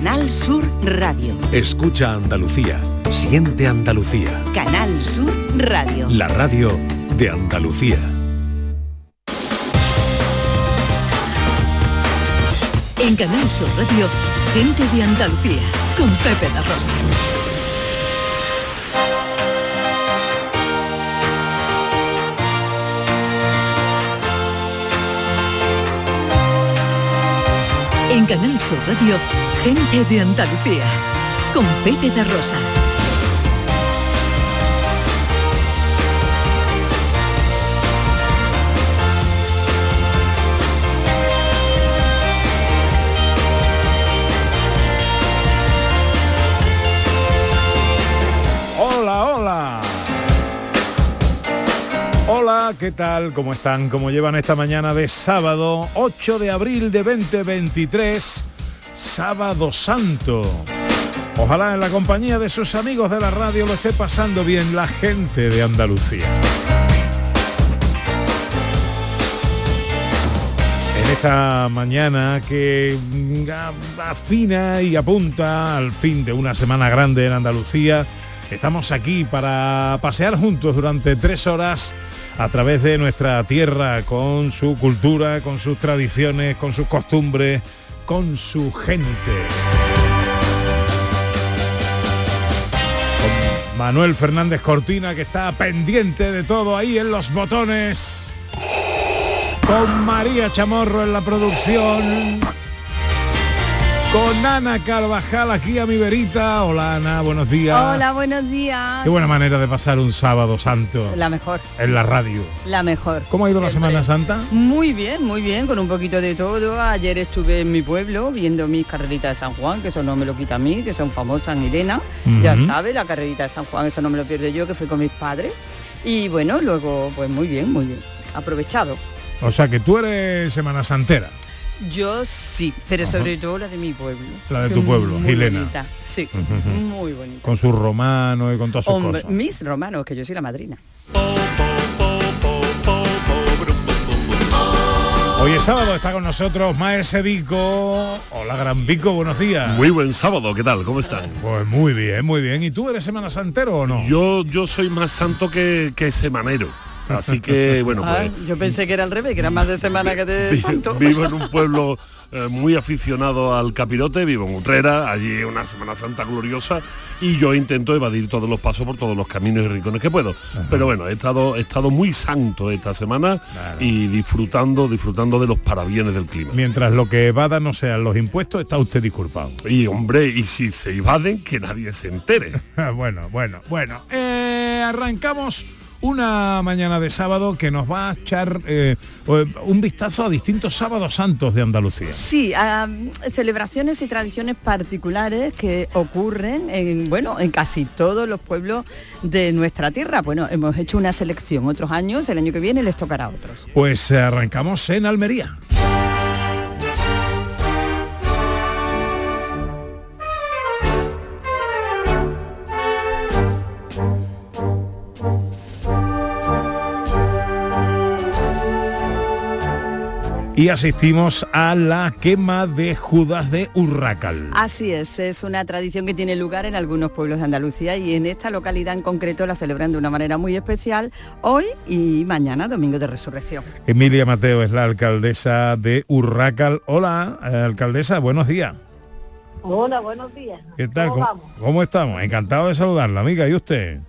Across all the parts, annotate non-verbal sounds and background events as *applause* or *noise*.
Canal Sur Radio. Escucha Andalucía. Siente Andalucía. Canal Sur Radio. La radio de Andalucía. En Canal Sur Radio, gente de Andalucía, con Pepe la Rosa. En Canal Sur Radio, gente de Andalucía, con Pepe de Rosa. Hola, hola. Hola, ¿qué tal? ¿Cómo están? ¿Cómo llevan esta mañana de sábado 8 de abril de 2023? Sábado Santo. Ojalá en la compañía de sus amigos de la radio lo esté pasando bien la gente de Andalucía. En esta mañana que mm, afina y apunta al fin de una semana grande en Andalucía, estamos aquí para pasear juntos durante tres horas a través de nuestra tierra, con su cultura, con sus tradiciones, con sus costumbres, con su gente. Con Manuel Fernández Cortina, que está pendiente de todo ahí en los botones con María Chamorro en la producción, con Ana Carvajal aquí a mi verita. Hola Ana, buenos días. Hola, buenos días. Qué buena manera de pasar un sábado santo La mejor, en la radio. la mejor. ¿Cómo ha ido la. Semana Santa? Muy bien, muy bien, con un poquito de todo. Ayer estuve en mi pueblo viendo mis carreritas de San Juan, que eso no me lo quita a mí, que son famosas en Irena. Ya sabe, la carrerita de San Juan, eso no me lo pierdo yo, que fui con mis padres. Y bueno, luego, pues muy bien, muy bien. Aprovechado. O sea que tú eres Semana Santera. Yo sí, pero sobre todo la de mi pueblo. La de tu pueblo, muy Gilena. bonita, Sí, muy bonita. Con sus romanos y con todas sus Hombre, cosas. mis romanos, que yo soy la madrina. Hoy es sábado, está con nosotros Maese Vico. Hola Gran Vico, buenos días. Muy buen sábado, ¿qué tal? ¿Cómo están? Pues muy bien, muy bien. ¿Y tú eres Semana Santero o no? Yo, yo soy más santo que, que semanero. Así que, bueno, Ah, pues yo pensé que era al revés, que era más de semana que de *laughs* santo. vivo en un pueblo eh, muy aficionado al capirote, vivo en Utrera, allí una Semana Santa gloriosa y yo intento evadir todos los pasos por todos los caminos y rincones que puedo. Pero bueno, he estado, he estado muy santo esta semana Claro. y disfrutando, disfrutando de los parabienes del clima. Mientras lo que evada no sean los impuestos, está usted disculpado. Y hombre, y si se evaden, que nadie se entere. *laughs* bueno, bueno, bueno. Eh, arrancamos una mañana de sábado que nos va a echar eh, un vistazo a distintos sábados santos de Andalucía. Sí, a celebraciones y tradiciones particulares que ocurren en, bueno, en casi todos los pueblos de nuestra tierra. Bueno, hemos hecho una selección otros años, el año que viene les tocará a otros. Pues eh, arrancamos en Almería. Y asistimos a la quema de Judas de Urracal. Así es, es una tradición que tiene lugar en algunos pueblos de Andalucía y en esta localidad en concreto la celebran de una manera muy especial hoy y mañana, Domingo de Resurrección. Emilia Mateo es la alcaldesa de Urracal. Hola, eh, alcaldesa, buenos días. Hola, buenos días. ¿Qué tal? ¿Cómo ¿Cómo, vamos? cómo estamos? Encantado de saludarla, amiga. ¿Y usted?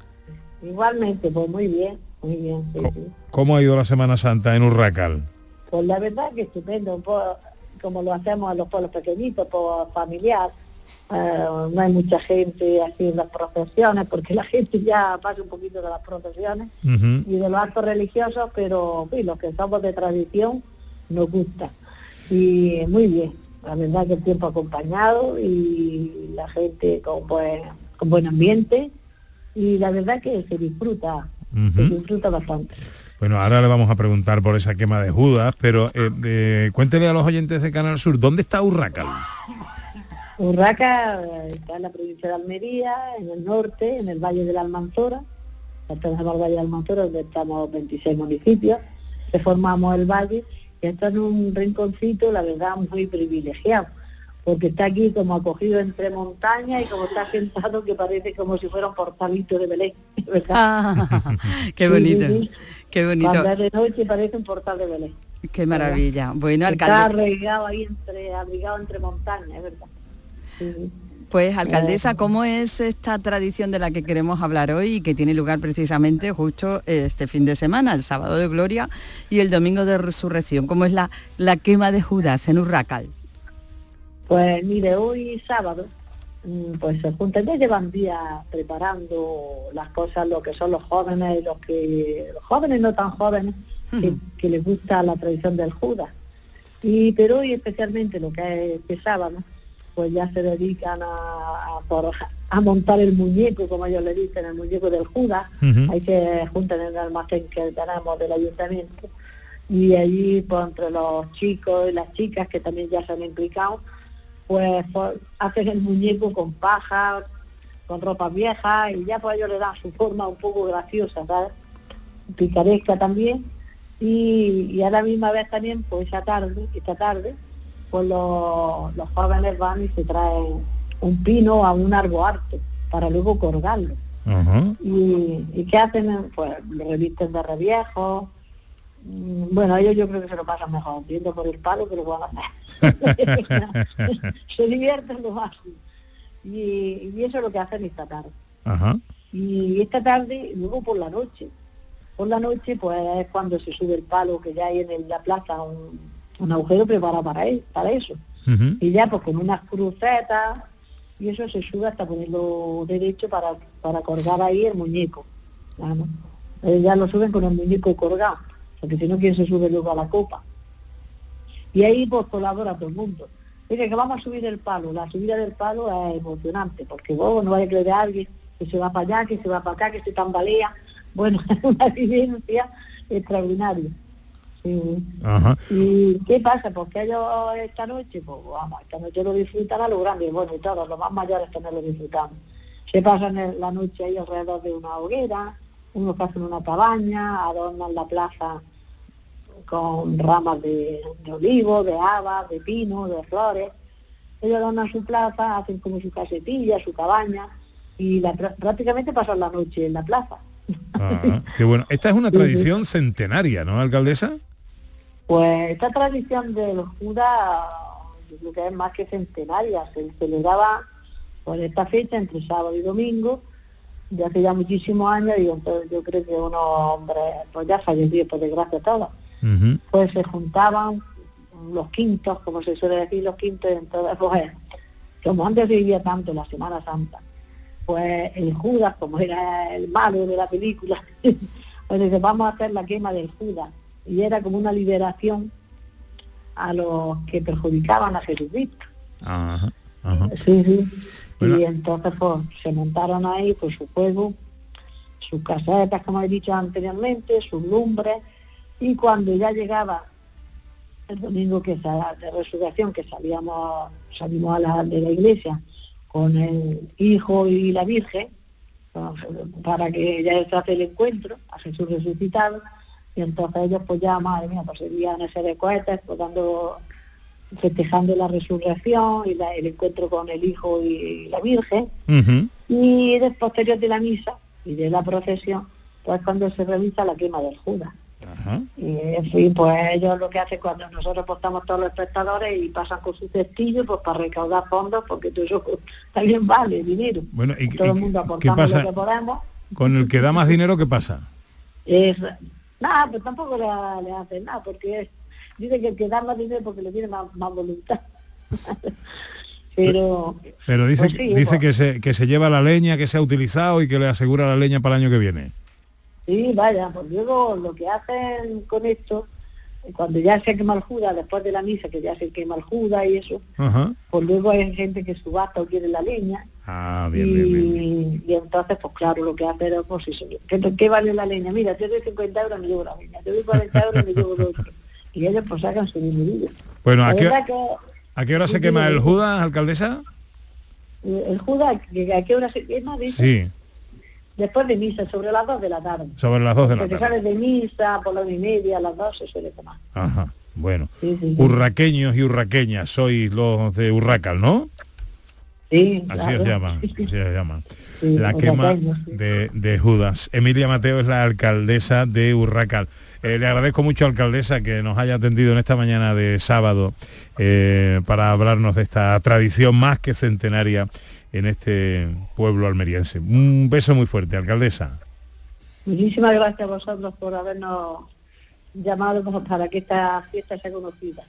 Igualmente, pues muy bien, muy bien. sí, Co- sí. ¿Cómo ha ido la Semana Santa en Urracal? Pues la verdad que estupendo, un poco como lo hacemos en los pueblos pequeñitos, por familiar. Eh, no hay mucha gente haciendo las procesiones, porque *laughs* la gente ya pasa un poquito de las procesiones Ujú. y de los actos religiosos, pero sí, los que somos de tradición nos gusta. Y muy bien, la verdad que el tiempo acompañado y la gente con buen, con buen ambiente y la verdad que se disfruta, se disfruta bastante. Bueno, ahora le vamos a preguntar por esa quema de Judas, pero eh, eh, cuéntele a los oyentes de Canal Sur, ¿dónde está Urracal? Urraca eh, está en la provincia de Almería, en el norte, en el Valle de la Almanzora, pertenecemos al Valle de la Almanzora, donde estamos 26 municipios, que formamos el valle, y está en un rinconcito, la verdad, muy privilegiado, porque está aquí como acogido entre montañas y como está sentado que parece como si fuera un portalito de Belén, ¿verdad? Ah, *laughs* qué Sí, bonito, sí, sí. Qué bonito, de noche parece un portal de Belén. qué maravilla. Bueno, Está alcalde, arraigado ahí entre, abrigado entre montañas, es verdad. Sí, pues alcaldesa, ¿cómo es esta tradición de la que queremos hablar hoy y que tiene lugar precisamente justo este fin de semana, el sábado de Gloria y el domingo de Resurrección? ¿Cómo es la, la quema de Judas en Urracal? Pues mire, hoy sábado, pues se juntan, ya llevan días preparando las cosas, lo que son los jóvenes, los que, los jóvenes no tan jóvenes, que, que les gusta la tradición del Judas. Y pero hoy especialmente lo que es este sábado, pues ya se dedican a, a, por- a montar el muñeco, como ellos le dicen, el muñeco del Judas. Ujú. Ahí se juntan en el almacén que tenemos del ayuntamiento. Y allí, pues entre los chicos y las chicas que también ya se han implicado, pues, pues, hacen el muñeco con paja, con ropa vieja y ya pues ellos le dan su forma un poco graciosa, ¿sabes? Picaresca también. Y, y a la misma vez también, pues esa tarde, esta tarde, pues los, los jóvenes van y se traen un pino a un árbol harto para luego colgarlo. ¿Y, y qué hacen? Pues lo revisten de reviejo. Mm, Bueno, ellos yo creo que se lo pasan mejor, viendo por el palo que lo van a *laughs* se divierten lo más. Y, y eso es lo que hacen esta tarde. Ajá. Y esta tarde, luego por la noche, por la noche pues es cuando se sube el palo, que ya hay en la plaza un, un agujero preparado para, él, para eso. Y ya pues con unas crucetas y eso se sube hasta ponerlo derecho para, para colgar ahí el muñeco. Eh, ya lo suben con el muñeco colgado, porque si no, ¿quién se sube luego a la copa? Y ahí pues colabora todo el mundo. Dice que vamos a subir el palo, la subida del palo es emocionante, porque vos no a creer a alguien que se va para allá, que se va para acá, que se tambalea. Bueno, *laughs* es una vivencia extraordinaria. Sí. Ajá. ¿Y qué pasa? Porque ellos esta noche, pues vamos, esta noche lo disfrutan a lo grande, y bueno, y todos los más mayores también lo disfrutan. Se pasan la noche ahí alrededor de una hoguera, unos hacen una cabaña, adornan la plaza con ramas de, de olivo, de habas, de pino, de flores. Ellos adornan su plaza, hacen como su casetilla, su cabaña, y la, prácticamente pasan la noche en la plaza. Ajá. Qué bueno. Esta es una *laughs* tradición centenaria, ¿no, alcaldesa? Pues esta tradición de los judas, yo creo que es más que centenaria, se celebraba por esta fecha entre sábado y domingo, de hace ya muchísimos años, y entonces yo creo que unos hombres, pues ya fallecidos por desgracia todos, pues se juntaban los quintos, como se suele decir los quintos, entonces pues como antes vivía tanto la Semana Santa, pues el Judas, como era el malo de la película, *laughs* pues dice, vamos a hacer la quema del Judas. Y era como una liberación a los que perjudicaban a Jesucristo. Ajá. Ajá. Sí, sí. Y entonces pues se montaron ahí pues su juego, sus casetas, como he dicho anteriormente, sus lumbres, y cuando ya llegaba el domingo que sa- de resurrección, que salíamos, salimos a la, de la iglesia con el hijo y la virgen, pues, para que ya se hace el encuentro a Jesús resucitado, y entonces ellos pues ya, madre mía, pues seguían ese de cohetes, pues dando festejando la resurrección y la- el encuentro con el Hijo y la Virgen. Y después de la misa y de la procesión, pues cuando se realiza la quema del Judas. Ajá. Y en fin, pues ellos lo que hacen cuando nosotros portamos todos los espectadores y pasan con su cestillo, pues para recaudar fondos, porque todo eso *laughs* también vale dinero. Bueno, ¿y, Todo y el mundo aportamos lo que podemos. Con el que da más dinero, ¿qué pasa? Es, nada, pues tampoco le, le hacen nada, porque es- dice que el que da más dinero porque le tiene más, más voluntad. *laughs* Pero Pero dice, Pues sí, dice pues. que, se, que se lleva la leña que se ha utilizado y que le asegura la leña para el año que viene. sí, vaya, pues luego lo que hacen con esto, cuando ya se quema el Judas, después de la misa, que ya se quema el Judas y eso, Ajá. pues luego hay gente que subasta o quiere la leña. Ah, bien, y, bien, y entonces, pues claro, lo que hace es, pues eso, ¿qué, qué vale la leña? Mira, te doy 50 euros, me llevo la leña, te doy 40 euros, me llevo lo otro. Y ellos pues sacan su dinerillo. Bueno, ¿a qué, verdad que ¿a qué hora se quema el. Judas, alcaldesa? eh, el Judas, ¿a qué hora se quema? Dice, Sí, Después de misa, sobre las 2 de la tarde. sobre las 2 de la Porque tarde. sales de misa por la una y media, a las 2 se suele quemar. Ajá. Bueno, Sí, sí, sí. urraqueños y urraqueñas, sois los de Urracal, ¿no? Sí, Así claro. os llaman, *laughs* así os llaman. La quema de, de Judas. Emilia Mateo es la alcaldesa de Urracal. Eh, le agradezco mucho, alcaldesa, que nos haya atendido en esta mañana de sábado eh, para hablarnos de esta tradición más que centenaria en este pueblo almeriense. Un beso muy fuerte, alcaldesa. Muchísimas gracias a vosotros por habernos llamado para que esta fiesta sea conocida.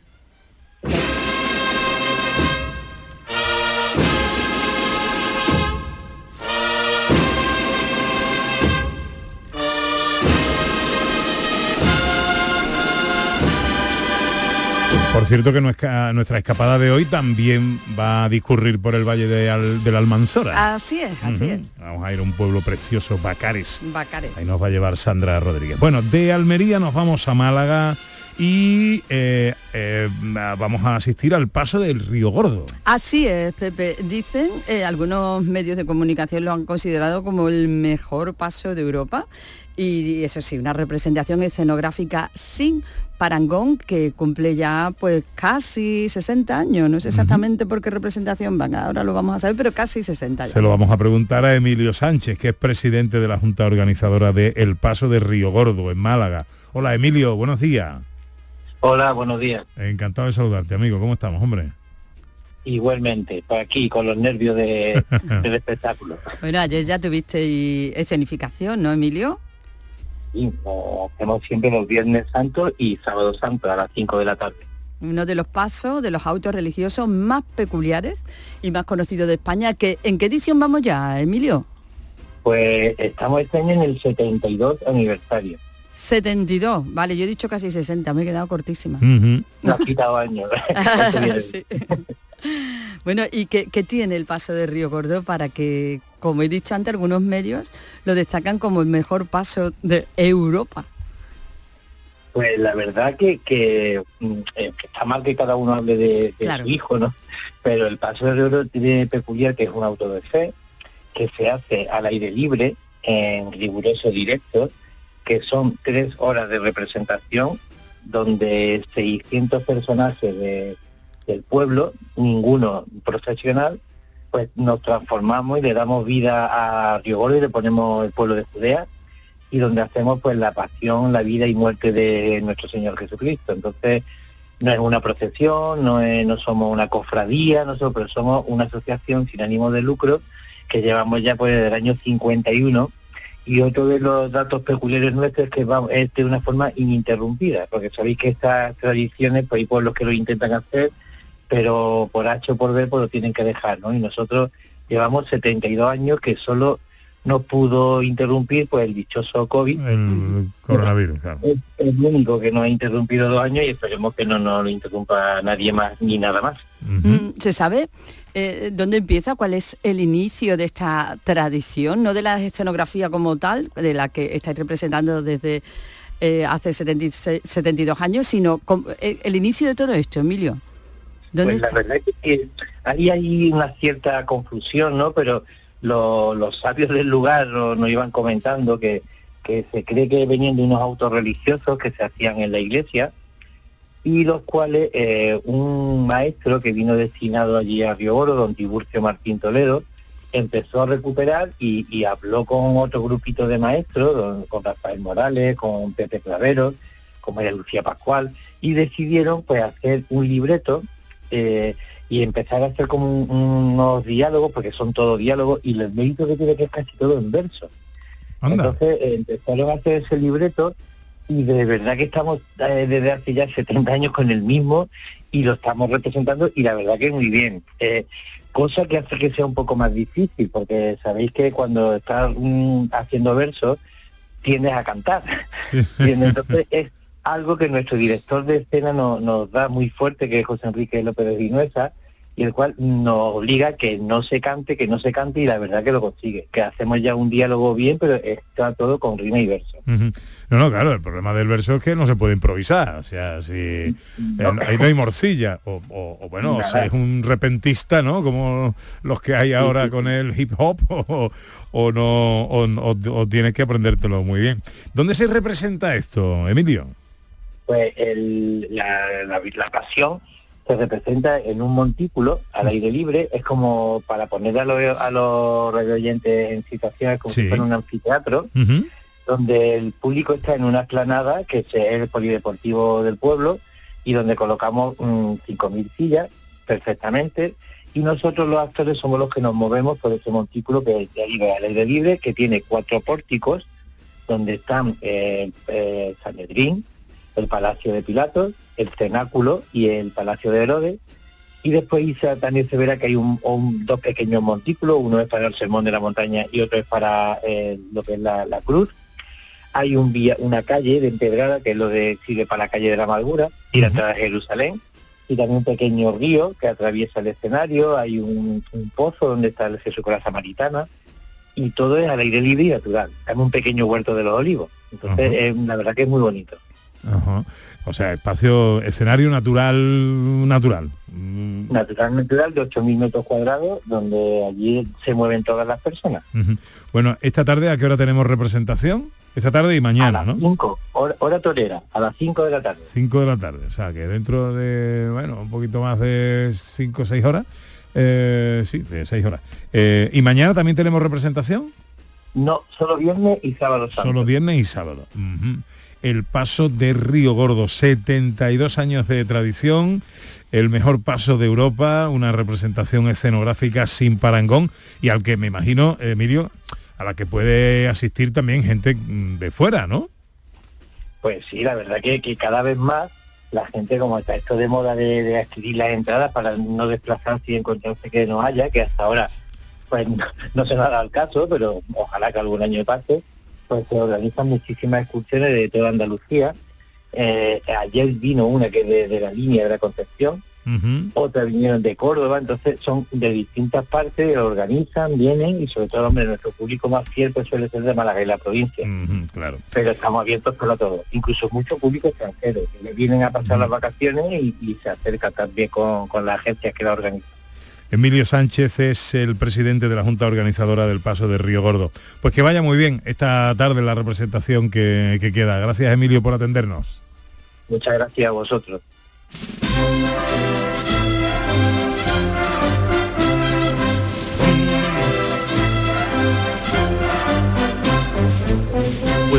Por cierto que nuestra, nuestra escapada de hoy también va a discurrir por el Valle de Al- del Almanzora. Así es, así es. Vamos a ir a un pueblo precioso, Bacares. Bacares. Ahí nos va a llevar Sandra Rodríguez. Bueno, de Almería nos vamos a Málaga y eh, eh, vamos a asistir al paso del Río Gordo. Así es, Pepe. Dicen, eh, algunos medios de comunicación lo han considerado como el mejor paso de Europa. Y eso sí, una representación escenográfica sin parangón que cumple ya pues casi 60 años. No sé exactamente por qué representación van, ahora lo vamos a saber, pero casi 60 años. Se lo vamos a preguntar a Emilio Sánchez, que es presidente de la Junta Organizadora de El Paso de Río Gordo, en Málaga. Hola Emilio, buenos días. Hola, buenos días. Encantado de saludarte, amigo. ¿Cómo estamos, hombre? Igualmente, por aquí con los nervios de, *laughs* del espectáculo. Bueno, ayer ya tuviste escenificación, ¿no, Emilio? Y lo hacemos siempre los Viernes Santos y Sábado Santo a las 5 de la tarde. uno de los pasos de los autos religiosos más peculiares y más conocidos de España. Que, ¿En qué edición vamos ya, Emilio? Pues estamos este año en el 72 aniversario. 72. Vale, yo he dicho casi 60, me he quedado cortísima. Nos ha quitado años. *laughs* *laughs* Sí. Bueno, ¿y qué, qué tiene el paso de Río Gordo para que, como he dicho antes, algunos medios lo destacan como el mejor paso de Europa? Pues la verdad que, que, mm, eh, que está mal que cada uno hable de, de Claro. su hijo, ¿no? Pero el paso de tiene peculiar que es un auto de fe, que se hace al aire libre, en riguroso directo, que son tres horas de representación, donde 600 personajes de- del pueblo, ninguno profesional, pues nos transformamos y le damos vida a Río Gordo y le ponemos el pueblo de Judea y donde hacemos pues la pasión, la vida y muerte de nuestro Señor Jesucristo. Entonces, no es una procesión, no, es- no somos una cofradía, nosotros, somos una asociación sin ánimo de lucro que llevamos ya pues desde el año 51 y otro de los datos peculiares nuestros es que vamos, es de una forma ininterrumpida, porque sabéis que estas tradiciones pues hay pueblos que lo intentan hacer, pero por H o por B pues lo tienen que dejar, ¿no? Y nosotros llevamos 72 años que solo no pudo interrumpir pues el dichoso COVID, El coronavirus, claro. es el único que nos ha interrumpido dos años y esperemos que no nos lo interrumpa nadie más ni nada más. Mm, ¿Se sabe eh, dónde empieza? ¿Cuál es el inicio de esta tradición? No de la escenografía como tal, de la que estáis representando desde eh, hace 76 72 años, sino com- eh, el inicio de todo esto, Emilio. ¿Dónde Pues la verdad es que ahí hay una cierta confusión, ¿no? Pero lo- los sabios del lugar nos, nos iban comentando que, que se cree que venían de unos autos religiosos que se hacían en la iglesia y los cuales eh, un maestro que vino destinado allí a Río Oro, don Tiburcio Martín Toledo, empezó a recuperar y, y habló con otro grupito de maestros, don- con Rafael Morales, con Pepe Clavero, con María Lucía Pascual, y decidieron pues hacer un libreto eh, y empezar a hacer como un- unos diálogos, porque son todos diálogos, y el mérito que tiene que es casi todo en verso. Anda. Entonces eh, empezaron a hacer ese libreto y de verdad que estamos eh, desde hace ya 70 años con el mismo y lo estamos representando y la verdad que muy bien. Eh, cosa que hace que sea un poco más difícil, porque sabéis que cuando estás mm, haciendo versos tiendes a cantar. *laughs* Y entonces es algo que nuestro director de escena no- nos da muy fuerte, que es José Enrique López de Vinuesa, y el cual nos obliga que no se cante, que no se cante, y la verdad que lo consigue. Que hacemos ya un diálogo bien, pero está todo con rima y verso. No, no, claro, el problema del verso es que no se puede improvisar. O sea, si eh, ahí no hay morcilla. O, o- o bueno, o sea, es un repentista, ¿no? Como los que hay ahora con el hip hop, *laughs* o, o no, o tienes que aprendértelo muy bien. ¿Dónde se representa esto, Emilio? Pues el- la, la- la pasión se representa en un montículo al aire libre, es como para poner a los, a los radioyentes en situaciones como Sí. si fuera un anfiteatro, donde el público está en una explanada, que es el polideportivo del pueblo, y donde colocamos mm, 5.000 sillas perfectamente, y nosotros los actores somos los que nos movemos por ese montículo que es al aire libre, que tiene cuatro pórticos, donde están eh, eh, Sanedrín, el Palacio de Pilatos, el Cenáculo y el Palacio de Herodes. Y después también se verá que hay un, un- dos pequeños montículos, uno es para el Sermón de la Montaña y otro es para eh, lo que es la, la cruz. Hay un vía, una calle de empedrada que es lo de sigue para la calle de la Amargura, Ujú. atrás de Jerusalén, y también un pequeño río que atraviesa el escenario, hay un, un pozo donde está el Jesús con la Samaritana, y todo es al aire libre y natural. Hay un pequeño huerto de los olivos. Entonces, eh, la verdad que es muy bonito. Ajá. O sea, espacio, escenario natural, natural. Mm, Natural, natural de 8.000 metros cuadrados, donde allí se mueven todas las personas. Bueno, esta tarde, ¿a qué hora tenemos representación? Esta tarde y a mañana, las ¿no? 5, hora, hora torera, a las 5 de la tarde. 5 de la tarde, o sea que dentro de, bueno, un poquito más de 5 o 6 horas, eh, sí, de 6 horas. Eh, ¿Y mañana también tenemos representación? No, solo viernes y sábado santo. Solo viernes y sábado. El paso de Río Gordo, 72 años de tradición, el mejor paso de Europa, una representación escenográfica sin parangón y al que me imagino, Emilio, a la que puede asistir también gente mm, de fuera, ¿no? Pues sí, la verdad que, que cada vez más la gente, como está esto de moda de, adquirir las entradas para no desplazarse y encontrarse que no haya, que hasta ahora pues *laughs* no, no se nos ha dado el caso, pero ojalá que algún año pase, pues se organizan muchísimas excursiones de toda Andalucía. Eh, ayer vino una que es de, de la línea de la Concepción, Ujú. otras vinieron de Córdoba, entonces son de distintas partes, organizan, vienen y sobre todo, hombre, nuestro público más fiel pues suele ser de Málaga y la provincia claro. pero estamos abiertos para todo. Incluso mucho público extranjero que vienen a pasar las vacaciones y, y se acerca también con, con las agencias que la organizan. Emilio Sánchez es el presidente de la Junta Organizadora del Paso de Río Gordo. Pues que vaya muy bien esta tarde la representación que, que queda. Gracias Emilio por atendernos. Muchas gracias a vosotros.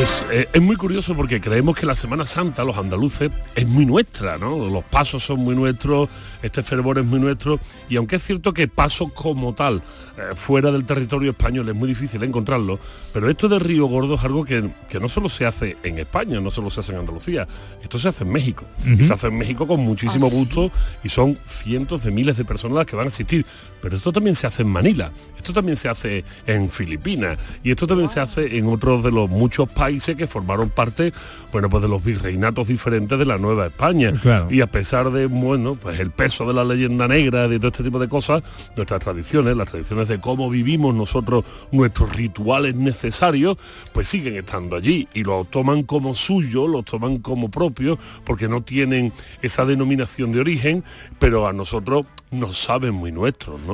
Pues eh, es muy curioso porque creemos que la Semana Santa, los andaluces, es muy nuestra, ¿no? Los pasos son muy nuestros, este fervor es muy nuestro, y aunque es cierto que paso como tal, eh, fuera del territorio español, es muy difícil encontrarlo, pero esto de Río Gordo es algo que, que no solo se hace en España, no solo se hace en Andalucía, esto se hace en México, y se hace en México con muchísimo Ah, sí. gusto, y son cientos de miles de personas las que van a asistir, pero esto también se hace en Manila, esto también se hace en Filipinas, y esto también se hace en otros de los muchos países que formaron parte, bueno, pues de los virreinatos diferentes de la Nueva España. Claro. Y a pesar de, bueno, pues el peso de la leyenda negra, de todo este tipo de cosas, nuestras tradiciones, las tradiciones de cómo vivimos nosotros nuestros rituales necesarios, pues siguen estando allí y lo toman como suyo, lo toman como propio, porque no tienen esa denominación de origen, pero a nosotros nos saben muy nuestros, ¿no?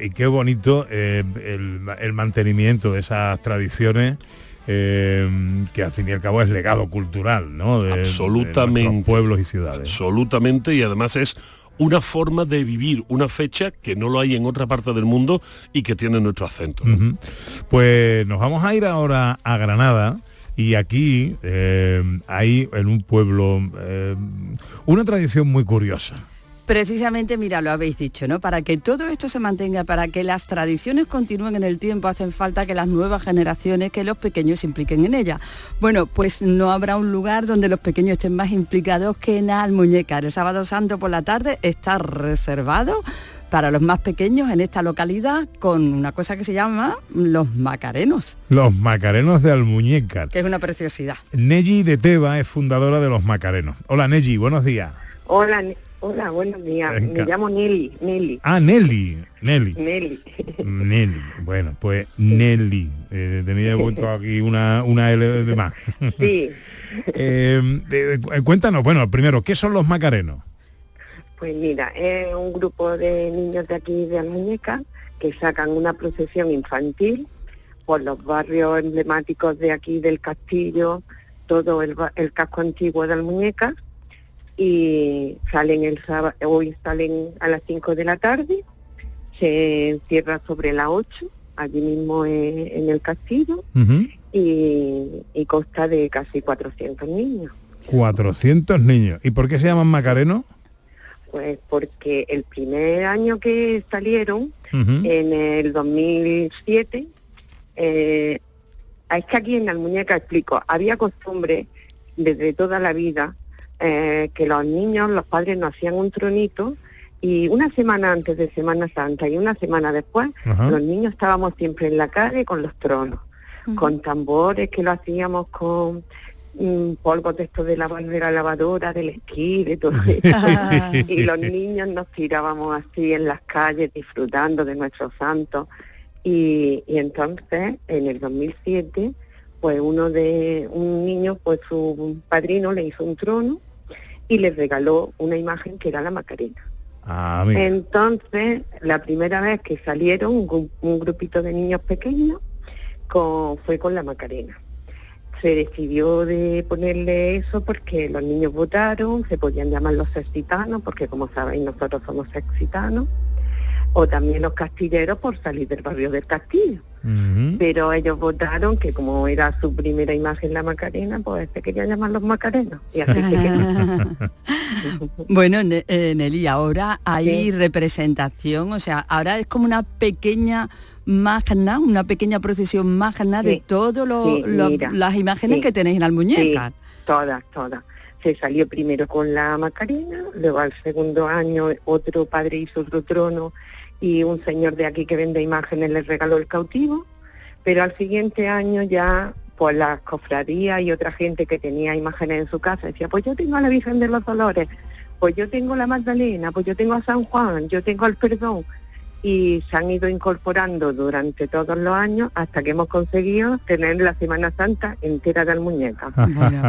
Y qué bonito eh, el, el mantenimiento de esas tradiciones. eh, que al fin y al cabo es legado cultural, ¿no? De- Absolutamente. pueblos y ciudades. Absolutamente, y además es una forma de vivir una fecha que no lo hay en otra parte del mundo y que tiene nuestro acento. Pues nos vamos a ir ahora a Granada y aquí eh, hay en un pueblo eh, una tradición muy curiosa. Precisamente, mira, lo habéis dicho, ¿no? Para que todo esto se mantenga, para que las tradiciones continúen en el tiempo, hacen falta que las nuevas generaciones, que los pequeños se impliquen en ella. Bueno, pues no habrá un lugar donde los pequeños estén más implicados que en Almuñécar. El sábado santo por la tarde está reservado para los más pequeños en esta localidad con una cosa que se llama los macarenos, Los Macarenos de Almuñécar. que es una preciosidad. Nelly de Teba es fundadora de los Macarenos. Hola Nelly, buenos días. Hola, hola, buenos días. Me llamo Nelly, Nelly, Ah, Nelly, Nelly. Nelly. Nelly, bueno, pues Nelly. Eh, tenía vuelto aquí una, una L de más. Sí, *laughs* Eh, eh, cuéntanos, bueno, primero, ¿qué son los Macarenos? pues mira, es un grupo de niños de aquí de Almuñeca que sacan una procesión infantil por los barrios emblemáticos de aquí del castillo, todo el, el casco antiguo de Almuñeca y salen el sábado, hoy salen a las 5 de la tarde, se cierra sobre las 8, allí mismo en, en el castillo, y, y consta de casi 400 niños. 400 niños. ¿Y por qué se llaman Macareno? Pues porque el primer año que salieron, Ujú. en el 2007, eh, es que aquí en la muñeca explico, había costumbre desde toda la vida eh, que los niños, los padres nos hacían un tronito y una semana antes de Semana Santa y una semana después, Ajá. los niños estábamos siempre en la calle con los tronos, con tambores que lo hacíamos con mm, polvos de estos de lavar de la lavadora, del esquí, de todo eso. *laughs* y los niños nos tirábamos así en las calles disfrutando de nuestros santos. Y, y entonces, en el 2007, pues uno de un niño, pues su padrino le hizo un trono y le regaló una imagen que era la Macarena. Ah. Entonces, la primera vez que salieron un, gru- un grupito de niños pequeños con- fue con la Macarena. Se decidió de ponerle eso porque los niños votaron, se podían llamar los sexitanos, porque como sabéis nosotros somos sexitanos, o también los castilleros por salir del barrio del castillo. Pero ellos votaron que como era su primera imagen la Macarena, pues se querían llamar los Macarenos. Y así se quedó. *laughs* Bueno, eh, Nelly, ahora hay Sí. representación, o sea, ahora es como una pequeña magna, una pequeña procesión magna de Sí. todas Sí, las imágenes que tenéis en Almuñécar. Sí, todas, todas. Se salió primero con la Macarena, luego al segundo año otro padre hizo otro trono y un señor de aquí que vende imágenes le regaló el cautivo, pero al siguiente año ya pues las cofradías y otra gente que tenía imágenes en su casa decía, pues yo tengo a la Virgen de los Dolores, pues yo tengo a la Magdalena, pues yo tengo a San Juan, yo tengo al Perdón. Y se han ido incorporando durante todos los años hasta que hemos conseguido tener la Semana Santa entera de Almuñeca.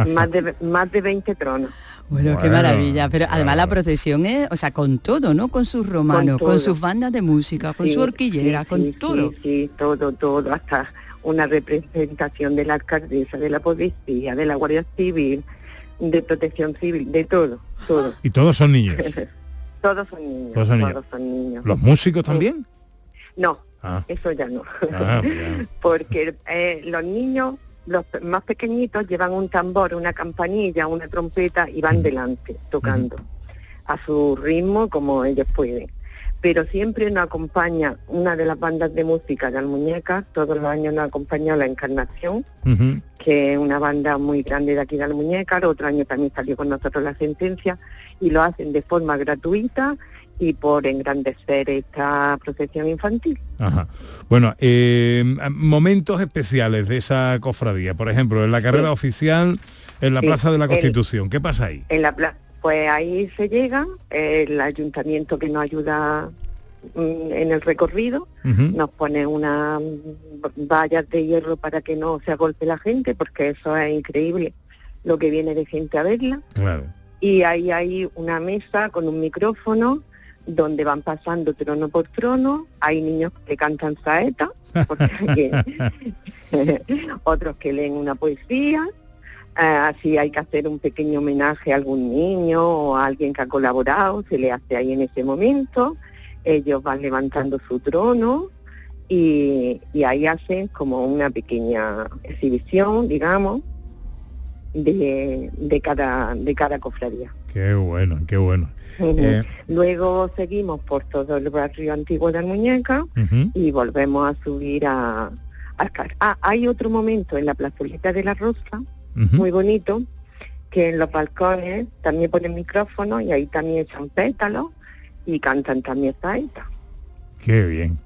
Más de más de 20 tronos. Bueno, qué Bueno, maravilla. Pero además la claro. procesión es, o sea, con todo, ¿no? Con sus romanos, con, todo. sus bandas de música, con Sí, su horquillera, sí, con sí, todo. Sí, sí, todo, todo, hasta una representación de la alcaldesa, de la policía, de la Guardia Civil, de protección civil, de todo, todo. Y todos son niños. *laughs* todos son niños, Todos son niños. todos son niños. ¿Los músicos también? No, Ah, eso ya no. ah, *laughs* porque eh, los niños, los más pequeñitos, llevan un tambor, una campanilla, una trompeta y van delante tocando a su ritmo como ellos pueden. Pero siempre nos acompaña una de las bandas de música de Almuñeca, todos los años nos acompaña la Encarnación, que es una banda muy grande de aquí de Almuñécar, otro año también salió con nosotros la sentencia, y lo hacen de forma gratuita y por engrandecer esta procesión infantil. Ajá. Bueno, eh, momentos especiales de esa cofradía. Por ejemplo, en la carrera Sí. oficial en la Sí. Plaza de la El- Constitución. ¿Qué pasa ahí? En la pla- pues ahí se llega, el ayuntamiento que nos ayuda mm, en el recorrido, nos pone unas mm, vallas de hierro para que no se agolpe la gente, porque eso es increíble lo que viene de gente a verla. Claro. Y ahí hay una mesa con un micrófono donde van pasando trono por trono, hay niños que cantan saeta, *laughs* porque *laughs* otros que leen una poesía, Ah, así hay que hacer un pequeño homenaje a algún niño o a alguien que ha colaborado, se le hace ahí en ese momento, ellos van levantando su trono y, y ahí hacen como una pequeña exhibición, digamos, de, de cada de cada cofradía. Qué bueno, qué bueno. Eh, Luego seguimos por todo el barrio antiguo de Almuñeca ujú. y volvemos a subir a, car- Ah, hay otro momento en la plazoleta de la Rosa, muy bonito, que en los balcones también ponen micrófono y ahí también echan pétalos y cantan también saeta. Qué bien.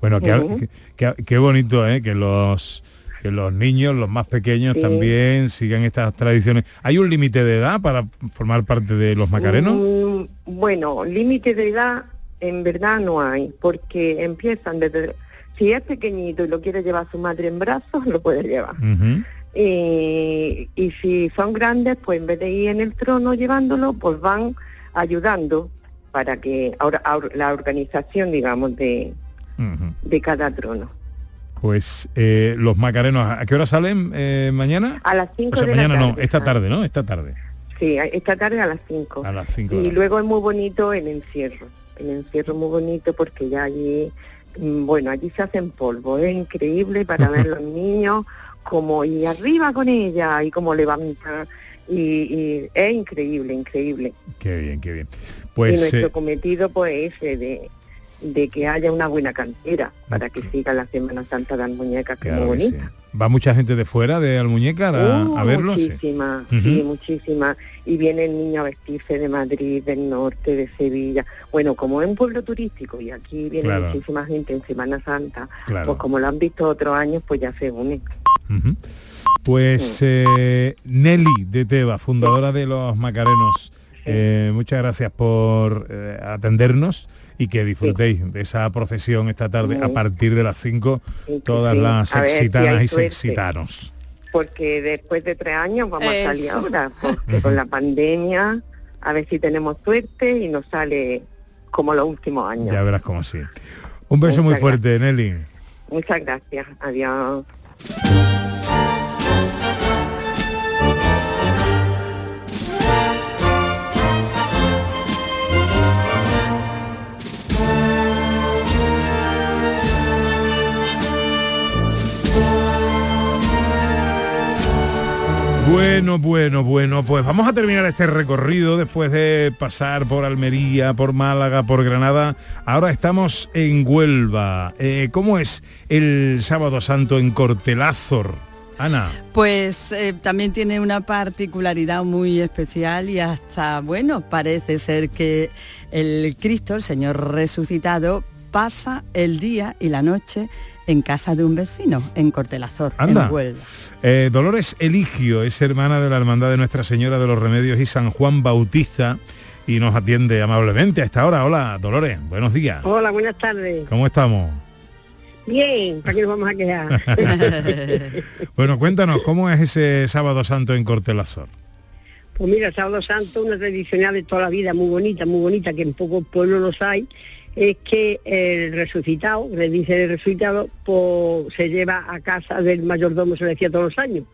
Bueno, qué- qué- qué bonito, ¿eh? Que los que los niños, los más pequeños, Sí. también sigan estas tradiciones. ¿Hay un límite de edad para formar parte de los macarenos? Mm, bueno, límite de edad en verdad no hay, porque empiezan desde... Si es pequeñito y lo quiere llevar su madre en brazos, lo puede llevar. Y, y si son grandes, pues en vez de ir en el trono llevándolo, pues van ayudando para que ahora la organización, digamos, de, de cada trono. Pues eh, los macarenos, ¿a qué hora salen eh, mañana? A las 5 O sea, de mañana la no, tarde. esta ah, tarde, ¿no? Esta tarde. Sí, esta tarde a las 5. A las 5. Y luego es muy bonito el encierro. El encierro es muy bonito porque ya allí, mm, bueno, allí se hacen polvo. Es increíble para *laughs* ver los niños como y arriba con ella y como levanta. Y, y es increíble, increíble. Qué bien, qué bien. y Pues nuestro eh, cometido pues ese de, de que haya una buena cantera para que siga la Semana Santa de Almuñecas, que es muy sí. bonita. va mucha gente de fuera de Almuñécar a, Uh, a verlo. sí. Muchísima, sí, muchísima. Y vienen niños a vestirse de Madrid, del norte, de Sevilla. Bueno, como es un pueblo turístico y aquí viene Claro. muchísima gente en Semana Santa, Claro. pues como lo han visto otros años, pues ya se unen. Ujú. Pues eh, Nelly de Teba, fundadora de los Macarenos, eh, muchas gracias por eh, atendernos y que disfrutéis de esa procesión esta tarde a partir de las 5, Sí, todas sí. las A ver si y suerte. sexitanos. Porque después de tres años vamos a salir ahora, *laughs* porque con la pandemia, a ver si tenemos suerte y nos sale como los últimos años. Ya verás cómo sí. Un beso muy fuerte, Nelly. Muchas gracias. Adiós. Bueno, bueno, pues vamos a terminar este recorrido después de pasar por Almería, por Málaga, por Granada. Ahora estamos en Huelva. Eh, ¿Cómo es el sábado santo en Cortelázor? Ana. Pues eh, también tiene una particularidad muy especial y hasta, bueno, parece ser que el Cristo, el Señor resucitado, pasa el día y la noche en casa de un vecino, en Cortelazor, Anda. en Huelva. Eh, Dolores Eligio es hermana de la Hermandad de Nuestra Señora de los Remedios y San Juan Bautista y nos atiende amablemente a esta hora. Hola, Dolores, buenos días. Hola, buenas tardes. ¿Cómo estamos? Bien, ¿para qué nos vamos a quedar? *laughs* Bueno, cuéntanos, ¿cómo es ese sábado santo en Cortelazor? pues mira, Sábado Santo, una tradicional de toda la vida, muy bonita, muy bonita, que en pocos pueblos los hay, es que el resucitado, le dice el resucitado, pues se lleva a casa del mayordomo, se le decía todos los años,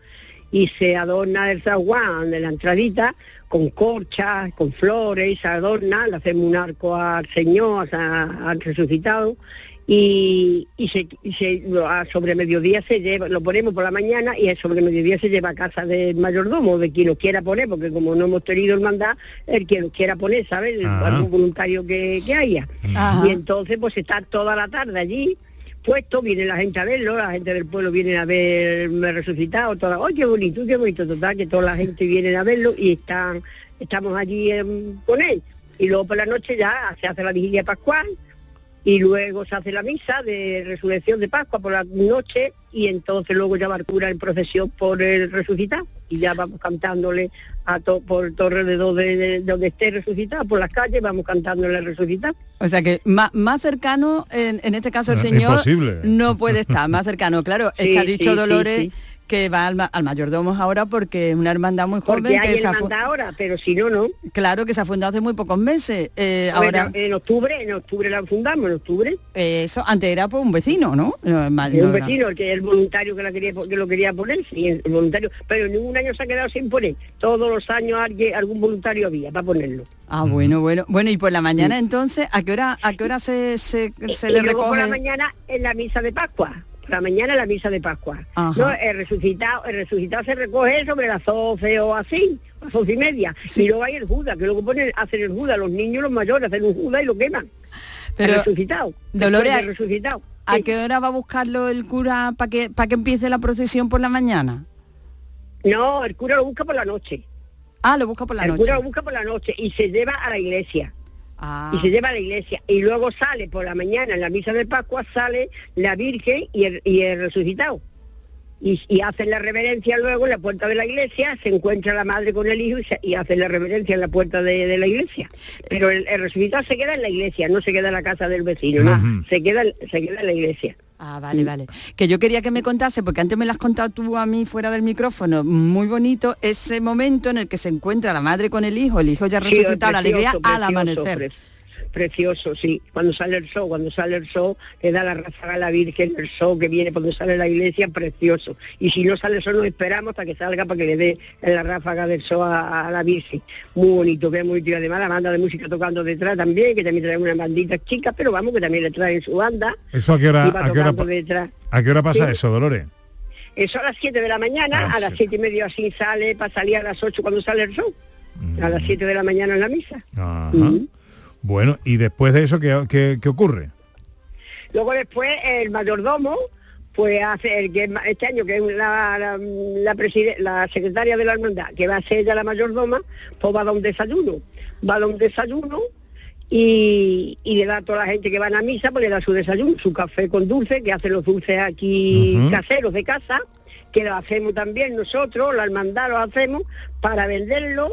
y se adorna el zaguán de la entradita con corchas, con flores, se adorna, le hacemos un arco al Señor, al resucitado, y, y se, y se- lo- a sobre mediodía se lleva, lo ponemos por la mañana y a sobre mediodía se lleva a casa del mayordomo, de quien lo quiera poner, porque como no hemos tenido hermandad, el que lo quiera poner, ¿sabes? Ah. Algún voluntario que, que haya. Ajá. Y entonces pues está toda la tarde allí puesto, viene la gente a verlo, la gente del pueblo viene a verme resucitado, toda, ¡ay, qué bonito, qué bonito! Total, que toda la gente viene a verlo y están, estamos allí em, con él. Y luego por la noche ya se hace la vigilia pascual y luego se hace la misa de resurrección de Pascua por la noche y entonces luego ya va el cura en procesión por el resucitado y ya vamos cantándole a to- por todo alrededor de, de donde esté resucitado, por las calles vamos cantándole al resucitado. O sea que más, más cercano, en, en este caso el Es Señor, imposible. no puede estar más cercano. Claro, es Sí, que ha dicho sí, sí, Dolores sí. Que va al, ma- al mayordomo ahora porque es una hermandad muy joven Porque que hay se fu- hermandad ahora, pero si no, no. claro que se ha fundado hace muy pocos meses. Eh, ahora en octubre, en octubre la fundamos, en octubre. eh, eso antes era pues un vecino, ¿no? No, un no era- vecino, el que el voluntario que, la quería, que lo quería poner, sí, el voluntario, pero ningún año se ha quedado sin poner. Todos los años alguien, algún voluntario había para ponerlo. Ah, bueno, bueno. Bueno, y por la mañana entonces, ¿a qué hora, a qué hora se, se, se y le luego por la recoge? mañana en la misa de Pascua. Por la mañana la misa de Pascua. Ajá. No, el resucitado, el resucitado se recoge sobre las 12 o así, las 12 y media. Sí. Y luego hay el Judas, que luego ponen, hacen el Judas, los niños, los mayores, hacen un Judas y lo queman. Pero, el resucitado. Dolores, del resucitado. ¿a Sí. qué hora va a buscarlo el cura para que, para que empiece la procesión por la mañana? No, el cura lo busca por la noche. Ah, lo busca por la el noche. cura lo busca por la noche y se lleva a la iglesia. Ah. Y se lleva a la iglesia. Y luego sale por la mañana en la misa de Pascua, sale la Virgen y el, y el resucitado. Y, y hacen la reverencia luego en la puerta de la iglesia, se encuentra la madre con el hijo y, se- y hacen la reverencia en la puerta de, de la iglesia. Pero el, el resucitado se queda en la iglesia, no se queda en la casa del vecino, no, se queda, se queda en la iglesia. Ah, vale, vale. Que yo quería que me contase, porque antes me lo has contado tú a mí fuera del micrófono, muy bonito, ese momento en el que se encuentra la madre con el hijo, el hijo ya Sí, resucitado, la alegría precioso, al amanecer. Precioso, sí. Cuando sale el sol, cuando sale el sol, le da la ráfaga a la Virgen, el sol que viene cuando sale la iglesia, precioso. Y si no sale el sol, nos esperamos hasta que salga para que le dé la ráfaga del sol a, a la Virgen. Muy bonito, que es muy. Y además la banda de música tocando detrás también, que también trae una bandita chica, pero vamos, que también le traen su banda. ¿Eso a qué hora, a qué hora, detrás. a qué hora pasa Sí. eso, Dolores? Eso a las 7 de la mañana, Ah, a las sí. 7 y media así sale para salir a las 8 cuando sale el sol. A las 7 de la mañana en la misa. Ajá. Ujú. Bueno, y después de eso, ¿qué, qué- qué ocurre? Luego después el mayordomo, pues hace el que este año que es la, la, la preside- la secretaria de la hermandad, que va a ser ella la mayordoma, pues va a dar un desayuno. Va a dar un desayuno y, y le da a toda la gente que van a misa, pues le da su desayuno, su café con dulce, que hacen los dulces aquí caseros de casa, que lo hacemos también nosotros, la hermandad lo hacemos para venderlo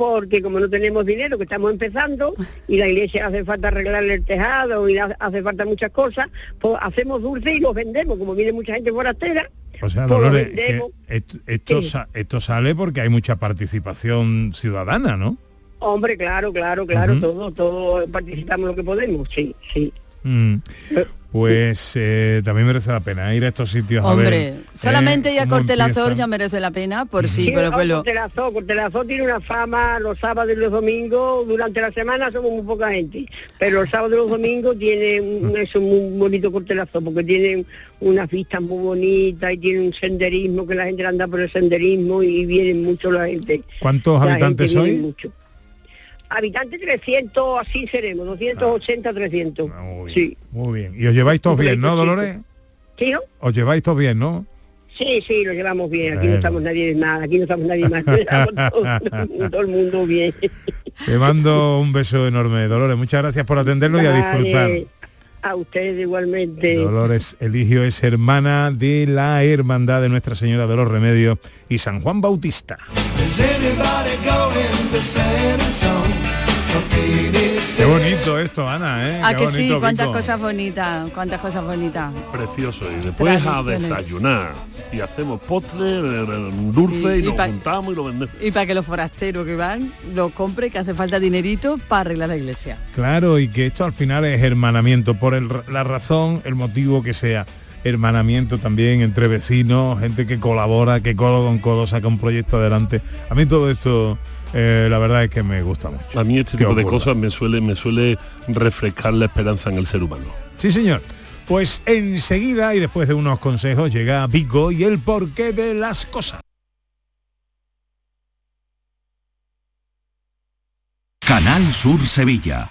porque como no tenemos dinero, que estamos empezando, y la iglesia hace falta arreglarle el tejado y ha- hace falta muchas cosas, pues hacemos dulces y los vendemos, como viene mucha gente forastera, O sea, pues lo Dolores, que vendemos. esto, esto Sí. sa- esto sale porque hay mucha participación ciudadana, ¿no? Hombre, claro, claro, claro, Ujú. todo, todo participamos lo que podemos, sí, sí. Mm. Eh. Pues eh, también merece la pena ir a estos sitios a ver. Hombre, solamente eh, ir a cómo Cortelazor ya merece la pena, por sí, Sí, pero bueno. Cortelazó, Cortelazó tiene una fama los sábados y los domingos, durante la semana somos muy poca gente, pero los sábados y los domingos tiene un, eso muy bonito Cortelazó, porque tienen unas vistas muy bonitas y tiene un senderismo, que la gente anda por el senderismo y vienen mucho la gente. ¿Cuántos La habitantes sois? mucho. Habitantes 300, así seremos, 280, 300. Ah, muy bien, Sí. Muy bien. Y os lleváis todos bien, ¿no, Dolores? ¿Sí, no? Os lleváis todos bien, ¿no? Sí, sí, lo llevamos bien, aquí Bueno. no estamos nadie mal, aquí no estamos nadie llevamos *laughs* todo, todo el mundo bien. Te mando un beso enorme, Dolores. Muchas gracias por atendernos y a disfrutar. A ustedes igualmente. Dolores Eligio es hermana de la Hermandad de Nuestra Señora de los Remedios y San Juan Bautista. Qué bonito esto, Ana, ¿eh? Ah, Qué que sí, bonito, cuántas Kiko. cosas bonitas, cuántas cosas bonitas. Precioso. Y después a desayunar. Y hacemos postre, eh, eh, dulce Y- y, y pa- juntamos y lo vendemos. Y para que los forasteros que van lo compren, que hace falta dinerito para arreglar la iglesia. Claro, y que esto al final es hermanamiento, por el- la razón, el motivo que sea. Hermanamiento también entre vecinos, gente que colabora, que codo con codo saca un proyecto adelante. A mí todo esto, eh, la verdad es que me gusta mucho. A mí este tipo de cosas me suele, me suele refrescar la esperanza en el ser humano. Sí, señor. Pues enseguida y después de unos consejos llega Vico y el porqué de las cosas. Canal Sur Sevilla.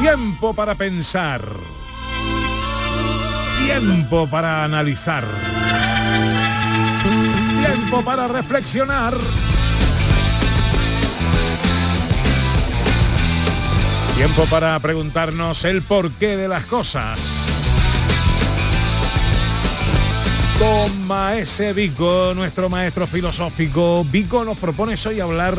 Tiempo para pensar. Tiempo para analizar. Tiempo para reflexionar. Tiempo para preguntarnos el porqué de las cosas. Con Maese Vico, nuestro maestro filosófico. Vico nos propone hoy hablar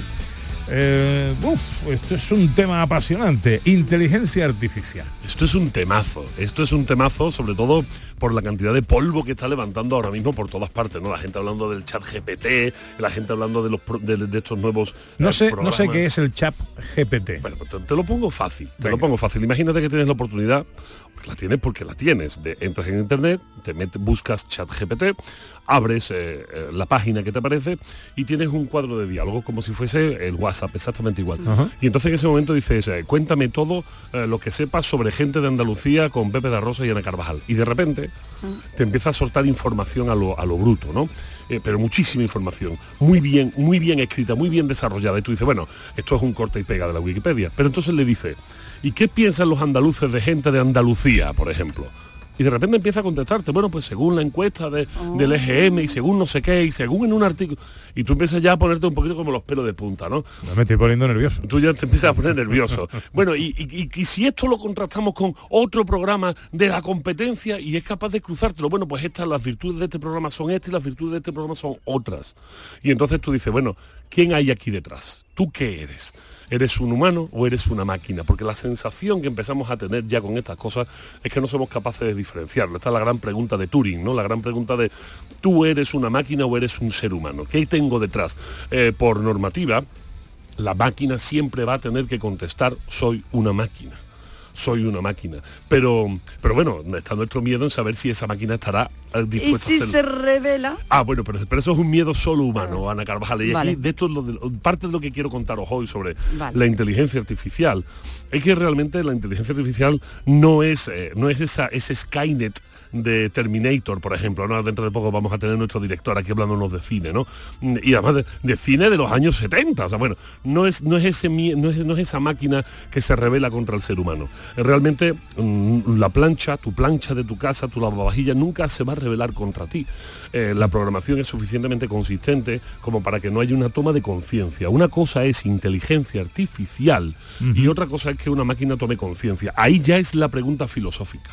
eh, uf, esto es un tema apasionante, inteligencia artificial. Esto es un temazo, esto es un temazo sobre todo por la cantidad de polvo que está levantando ahora mismo por todas partes, ¿no? La gente hablando del chat GPT, la gente hablando de los de, de estos nuevos No eh, sé, no sé qué es el chat GPT. Bueno, pues te, te lo pongo fácil, te Venga. lo pongo fácil. Imagínate que tienes la oportunidad, pues la tienes porque la tienes, de entras en internet, te metes, buscas ChatGPT, abres eh, eh, la página que te aparece y tienes un cuadro de diálogo como si fuese el WhatsApp, exactamente igual. Y entonces en ese momento dices, eh, cuéntame todo eh, lo que sepas sobre gente de Andalucía con Pepe da Rosa y Ana Carvajal. Y de repente te empieza a soltar información a lo, a lo bruto, ¿no? Eh, pero muchísima información, muy bien, muy bien escrita, muy bien desarrollada. Y tú dices, bueno, esto es un corte y pega de la Wikipedia. Pero entonces le dice, ¿y qué piensan los andaluces de gente de Andalucía, por ejemplo? Y de repente empieza a contestarte, bueno, pues según la encuesta de- del EGM y según no sé qué, y según en un artículo. Y tú empiezas ya a ponerte un poquito como los pelos de punta, ¿no? Me estoy poniendo nervioso. Tú ya te empiezas a poner nervioso. Bueno, y, y- y- y si esto lo contrastamos con otro programa de la competencia y es capaz de cruzártelo, bueno, pues estas, las virtudes de este programa son estas y las virtudes de este programa son otras. Y entonces tú dices, bueno, ¿quién hay aquí detrás? ¿Tú qué eres? ¿Eres un humano o eres una máquina? Porque la sensación que empezamos a tener ya con estas cosas es que no somos capaces de diferenciarlo. Esta es la gran pregunta de Turing, ¿no? La gran pregunta de ¿tú eres una máquina o eres un ser humano? ¿Qué tengo detrás? Eh, por normativa, la máquina siempre va a tener que contestar soy una máquina soy una máquina pero pero bueno está nuestro miedo en saber si esa máquina estará eh, Y dispuesta si a se revela, Ah, bueno, pero, pero eso es un miedo solo humano, Ana Carvajal. Y Vale. aquí, de esto es lo de- parte de lo que quiero contaros hoy sobre Vale. la inteligencia artificial. Es que realmente la inteligencia artificial no es, eh, no es esa, ese Skynet de Terminator, por ejemplo. ¿no? Dentro de poco vamos a tener nuestro director aquí hablándonos de cine, ¿no? Y además de, de cine de los años 70. O sea, bueno, no es, no es, ese, no es, no es esa máquina que se revela contra el ser humano. Realmente mm, la plancha, tu plancha de tu casa, tu lavavajilla, nunca se va a revelar contra ti. Eh, la programación es suficientemente consistente como para que no haya una toma de conciencia. Una cosa es inteligencia artificial y otra cosa es que una máquina tome conciencia. Ahí ya es la pregunta filosófica.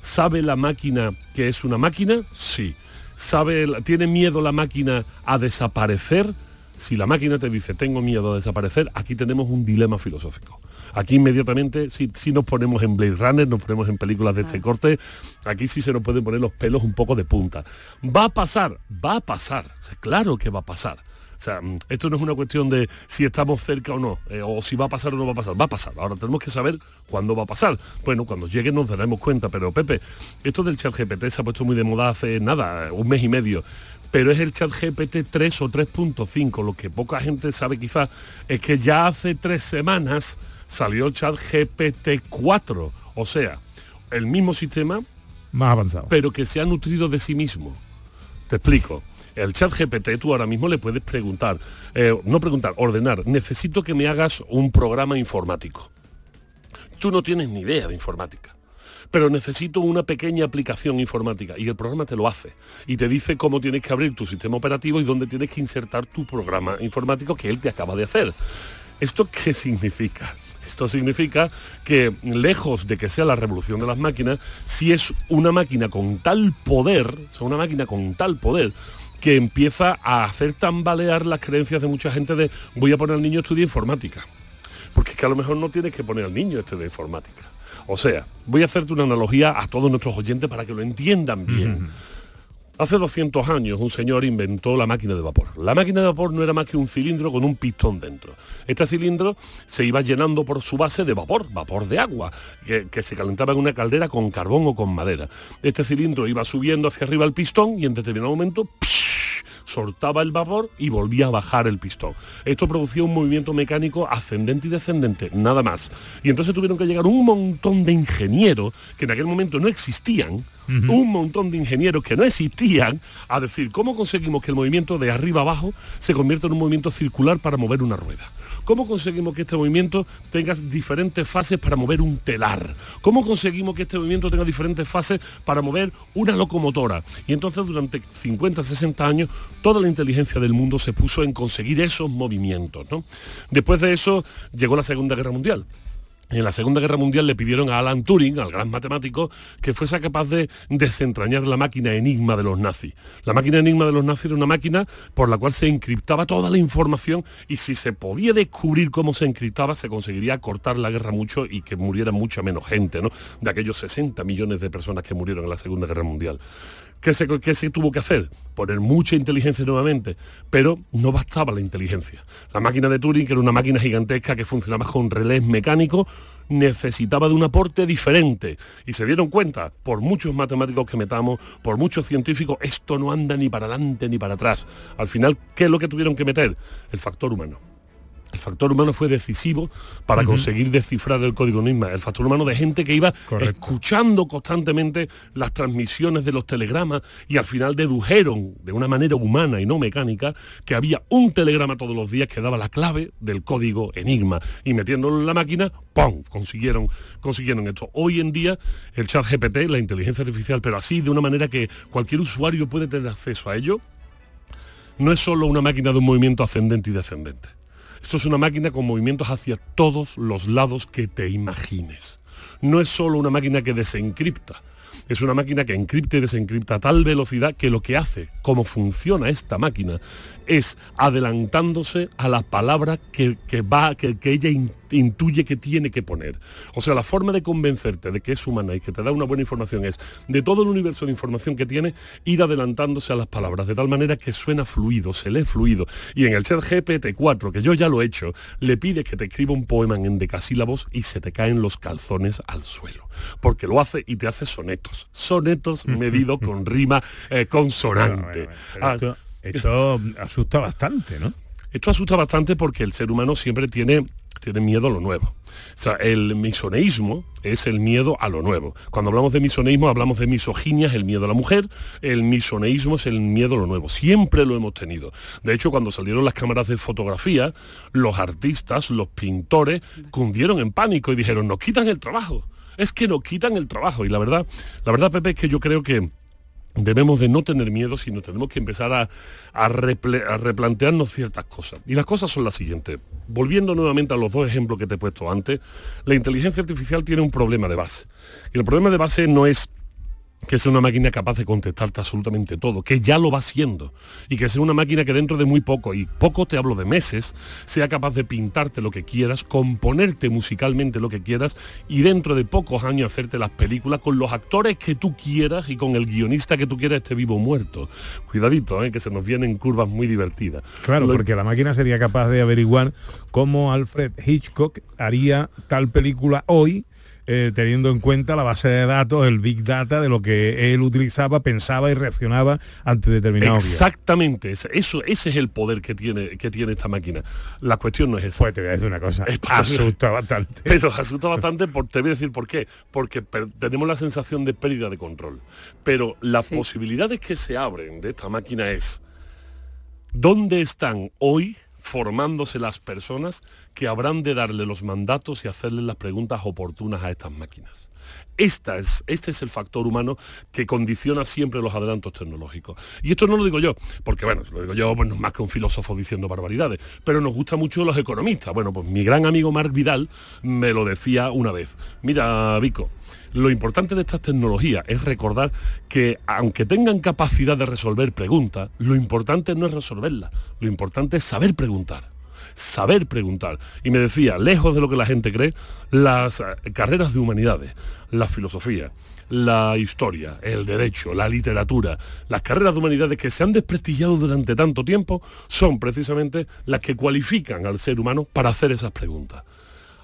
¿Sabe la máquina que es una máquina? Sí. ¿Sabe, ¿Tiene miedo la máquina a desaparecer? Si la máquina te dice tengo miedo a desaparecer, aquí tenemos un dilema filosófico. Aquí inmediatamente, si, si nos ponemos en Blade Runner, nos ponemos en películas de este corte, aquí sí se nos pueden poner los pelos un poco de punta. ¿Va a pasar? Va a pasar. Claro que va a pasar. O sea, mm, esto no es una cuestión de si estamos cerca o no, eh, o si va a pasar o no va a pasar. Va a pasar. Ahora tenemos que saber cuándo va a pasar. Bueno, cuando llegue nos daremos cuenta. Pero Pepe, esto del chat GPT se ha puesto muy de moda hace nada, un mes y medio. Pero es el chat GPT 3 o 3.5. Lo que poca gente sabe quizás es que ya hace tres semanas salió el chat GPT 4. O sea, el mismo sistema, Más avanzado. pero que se ha nutrido de sí mismo. Te explico. El chat GPT tú ahora mismo le puedes preguntar, eh, no preguntar, ordenar, necesito que me hagas un programa informático. Tú no tienes ni idea de informática. Pero necesito una pequeña aplicación informática y el programa te lo hace y te dice cómo tienes que abrir tu sistema operativo y dónde tienes que insertar tu programa informático que él te acaba de hacer. ¿Esto qué significa? Esto significa que lejos de que sea la revolución de las máquinas, si es una máquina con tal poder, o sea, una máquina con tal poder, que empieza a hacer tambalear las creencias de mucha gente de voy a poner al niño a estudiar informática. Porque es que a lo mejor no tienes que poner al niño a estudiar informática. O sea, voy a hacerte una analogía a todos nuestros oyentes para que lo entiendan bien. Hace 200 años un señor inventó la máquina de vapor. La máquina de vapor no era más que un cilindro con un pistón dentro. Este cilindro se iba llenando por su base de vapor, vapor de agua, que, que se calentaba en una caldera con carbón o con madera. Este cilindro iba subiendo hacia arriba el pistón y en determinado momento. Soltaba el vapor y volvía a bajar el pistón. Esto producía un movimiento mecánico ascendente y descendente, nada más. Y entonces tuvieron que llegar un montón de ingenieros que en aquel momento no existían, un montón de ingenieros que no existían a decir cómo conseguimos que el movimiento de arriba abajo se convierta en un movimiento circular para mover una rueda. ¿Cómo conseguimos que este movimiento tenga diferentes fases para mover un telar? ¿Cómo conseguimos que este movimiento tenga diferentes fases para mover una locomotora? Y entonces durante 50, 60 años toda la inteligencia del mundo se puso en conseguir esos movimientos. ¿no? Después de eso llegó la Segunda Guerra Mundial. En la Segunda Guerra Mundial le pidieron a Alan Turing, al gran matemático, que fuese capaz de desentrañar la máquina enigma de los nazis. La máquina enigma de los nazis era una máquina por la cual se encriptaba toda la información y si se podía descubrir cómo se encriptaba, se conseguiría cortar la guerra mucho y que muriera mucha menos gente, ¿no? De aquellos 60 millones de personas que murieron en la Segunda Guerra Mundial. ¿Qué se, qué se, tuvo que hacer? Poner mucha inteligencia nuevamente, pero no bastaba la inteligencia. La máquina de Turing, que era una máquina gigantesca que funcionaba con relés mecánicos, necesitaba de un aporte diferente. Y se dieron cuenta, por muchos matemáticos que metamos, por muchos científicos, esto no anda ni para adelante ni para atrás. Al final, ¿qué es lo que tuvieron que meter? El factor humano. El factor humano fue decisivo para conseguir descifrar el código enigma. El factor humano de gente que iba escuchando constantemente las transmisiones de los telegramas y al final dedujeron de una manera humana y no mecánica que había un telegrama todos los días que daba la clave del código enigma. Y metiéndolo en la máquina, ¡pum! Consiguieron, consiguieron esto. Hoy en día el chat GPT, la inteligencia artificial, pero así de una manera que cualquier usuario puede tener acceso a ello, no es solo una máquina de un movimiento ascendente y descendente esto es una máquina con movimientos hacia todos los lados que te imagines. No es solo una máquina que desencripta, es una máquina que encripta y desencripta a tal velocidad que lo que hace, cómo funciona esta máquina, es adelantándose a la palabra que, va, que, ella intuye que tiene que poner. O sea, la forma de convencerte de que es humana y que te da una buena información es, de todo el universo de información que tiene, ir adelantándose a las palabras, de tal manera que suena fluido, se lee fluido. Y en el chat GPT-4, que yo ya lo he hecho, le pides que te escriba un poema en decasílabos y se te caen los calzones al suelo. Porque lo hace y te hace sonetos. Sonetos medidos con rima eh, consonante. Ah, esto asusta bastante, ¿no? Esto asusta bastante porque el ser humano siempre tiene, tiene miedo a lo nuevo. O sea, el misoneísmo es el miedo a lo nuevo. Cuando hablamos de misoneísmo hablamos de misoginia, es el miedo a la mujer, el misoneísmo es el miedo a lo nuevo. Siempre lo hemos tenido. De hecho, cuando salieron las cámaras de fotografía, los artistas, los pintores, cundieron en pánico y dijeron, nos quitan el trabajo. Es que nos quitan el trabajo. Y la verdad, la verdad, Pepe, es que yo creo que debemos de no tener miedo, sino tenemos que empezar a, replantearnos ciertas cosas. Y las cosas son las siguientes. Volviendo nuevamente a los dos ejemplos que te he puesto antes, la inteligencia artificial tiene un problema de base. Y el problema de base no es que sea una máquina capaz de contestarte absolutamente todo, que ya lo va haciendo, y que sea una máquina que dentro de muy poco, y poco te hablo de meses, sea capaz de pintarte lo que quieras, componerte musicalmente lo que quieras, y dentro de pocos años hacerte las películas con los actores que tú quieras y con el guionista que tú quieras esté vivo o muerto. Cuidadito, ¿eh? que se nos vienen curvas muy divertidas. Claro, porque la máquina sería capaz de averiguar cómo Alfred Hitchcock haría tal película hoy eh, teniendo en cuenta la base de datos, el big data de lo que él utilizaba, pensaba y reaccionaba ante determinado Exactamente, eso, ese es el poder que tiene, que tiene esta máquina. La cuestión no es esa. Pues te voy a decir una cosa, *laughs* asusta bastante. *laughs* Pero asusta bastante, por, te voy a decir por qué. Porque tenemos la sensación de pérdida de control. Pero las posibilidades que se abren de esta máquina es, ¿dónde están hoy formándose las personas que habrán de darle los mandatos y hacerle las preguntas oportunas a estas máquinas. Esta es, este es el factor humano que condiciona siempre los adelantos tecnológicos. Y esto no lo digo yo, porque bueno, lo digo yo, bueno, más que un filósofo diciendo barbaridades, pero nos gusta mucho los economistas. Bueno, pues mi gran amigo Marc Vidal me lo decía una vez. Mira, Vico, lo importante de estas tecnologías es recordar que aunque tengan capacidad de resolver preguntas, lo importante no es resolverlas, lo importante es saber preguntar saber preguntar. Y me decía, lejos de lo que la gente cree, las eh, carreras de humanidades, la filosofía, la historia, el derecho, la literatura, las carreras de humanidades que se han desprestigiado durante tanto tiempo, son precisamente las que cualifican al ser humano para hacer esas preguntas.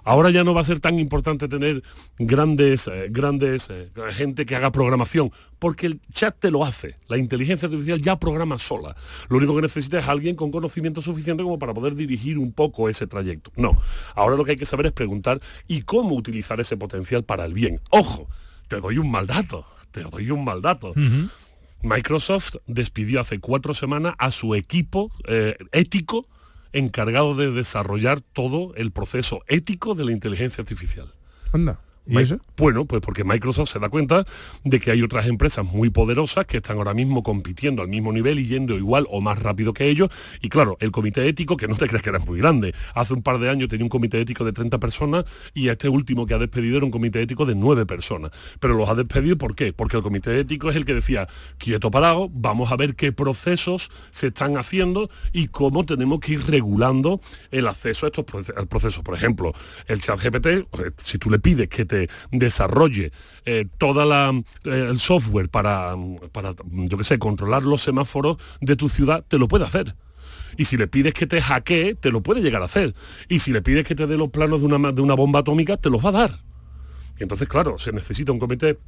Ahora ya no va a ser tan importante tener grandes, eh, grandes eh, gente que haga programación, porque el chat te lo hace. La inteligencia artificial ya programa sola. Lo único que necesita es alguien con conocimiento suficiente como para poder dirigir un poco ese trayecto. No. Ahora lo que hay que saber es preguntar y cómo utilizar ese potencial para el bien. Ojo, te doy un mal dato. Te doy un mal dato. Microsoft despidió hace cuatro semanas a su equipo eh, ético encargado de desarrollar todo el proceso ético de la inteligencia artificial. Anda. ¿Y eso? Bueno, pues porque Microsoft se da cuenta de que hay otras empresas muy poderosas que están ahora mismo compitiendo al mismo nivel y yendo igual o más rápido que ellos. Y claro, el comité ético, que no te *laughs* creas que era muy grande, hace un par de años tenía un comité ético de 30 personas y este último que ha despedido era un comité ético de 9 personas. Pero los ha despedido ¿por qué? Porque el comité ético es el que decía, quieto parado, vamos a ver qué procesos se están haciendo y cómo tenemos que ir regulando el acceso a estos procesos. Por ejemplo, el chat GPT, si tú le pides que te desarrolle eh, toda la eh, el software para, para, yo qué sé, controlar los semáforos de tu ciudad, te lo puede hacer. Y si le pides que te hackee, te lo puede llegar a hacer. Y si le pides que te dé los planos de una, de una bomba atómica, te los va a dar. Entonces, claro, se necesita un comité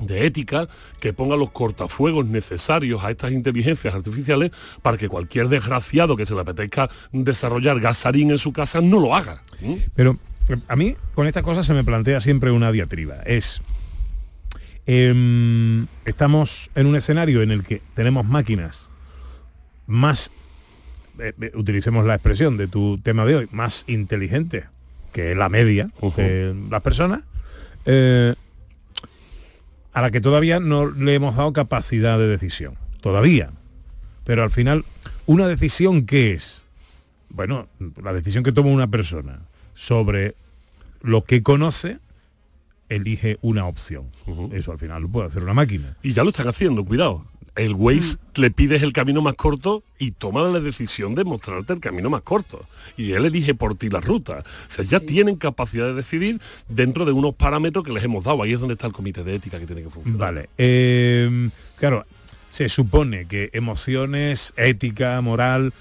de ética que ponga los cortafuegos necesarios a estas inteligencias artificiales para que cualquier desgraciado que se le apetezca desarrollar gasarín en su casa no lo haga. Pero a mí con esta cosa se me plantea siempre una diatriba. Es, em, estamos en un escenario en el que tenemos máquinas más, eh, eh, utilicemos la expresión de tu tema de hoy, más inteligentes que la media de las personas, eh, a la que todavía no le hemos dado capacidad de decisión. Todavía. Pero al final, una decisión que es, bueno, la decisión que toma una persona sobre lo que conoce, elige una opción. Eso al final lo puede hacer una máquina. Y ya lo están haciendo, cuidado. El Waze Mm. le pides el camino más corto y toma la decisión de mostrarte el camino más corto. Y él elige por ti la ruta. O sea, ya tienen capacidad de decidir dentro de unos parámetros que les hemos dado. Ahí es donde está el comité de ética que tiene que funcionar. Vale. eh, claro, se supone que emociones, ética, moral,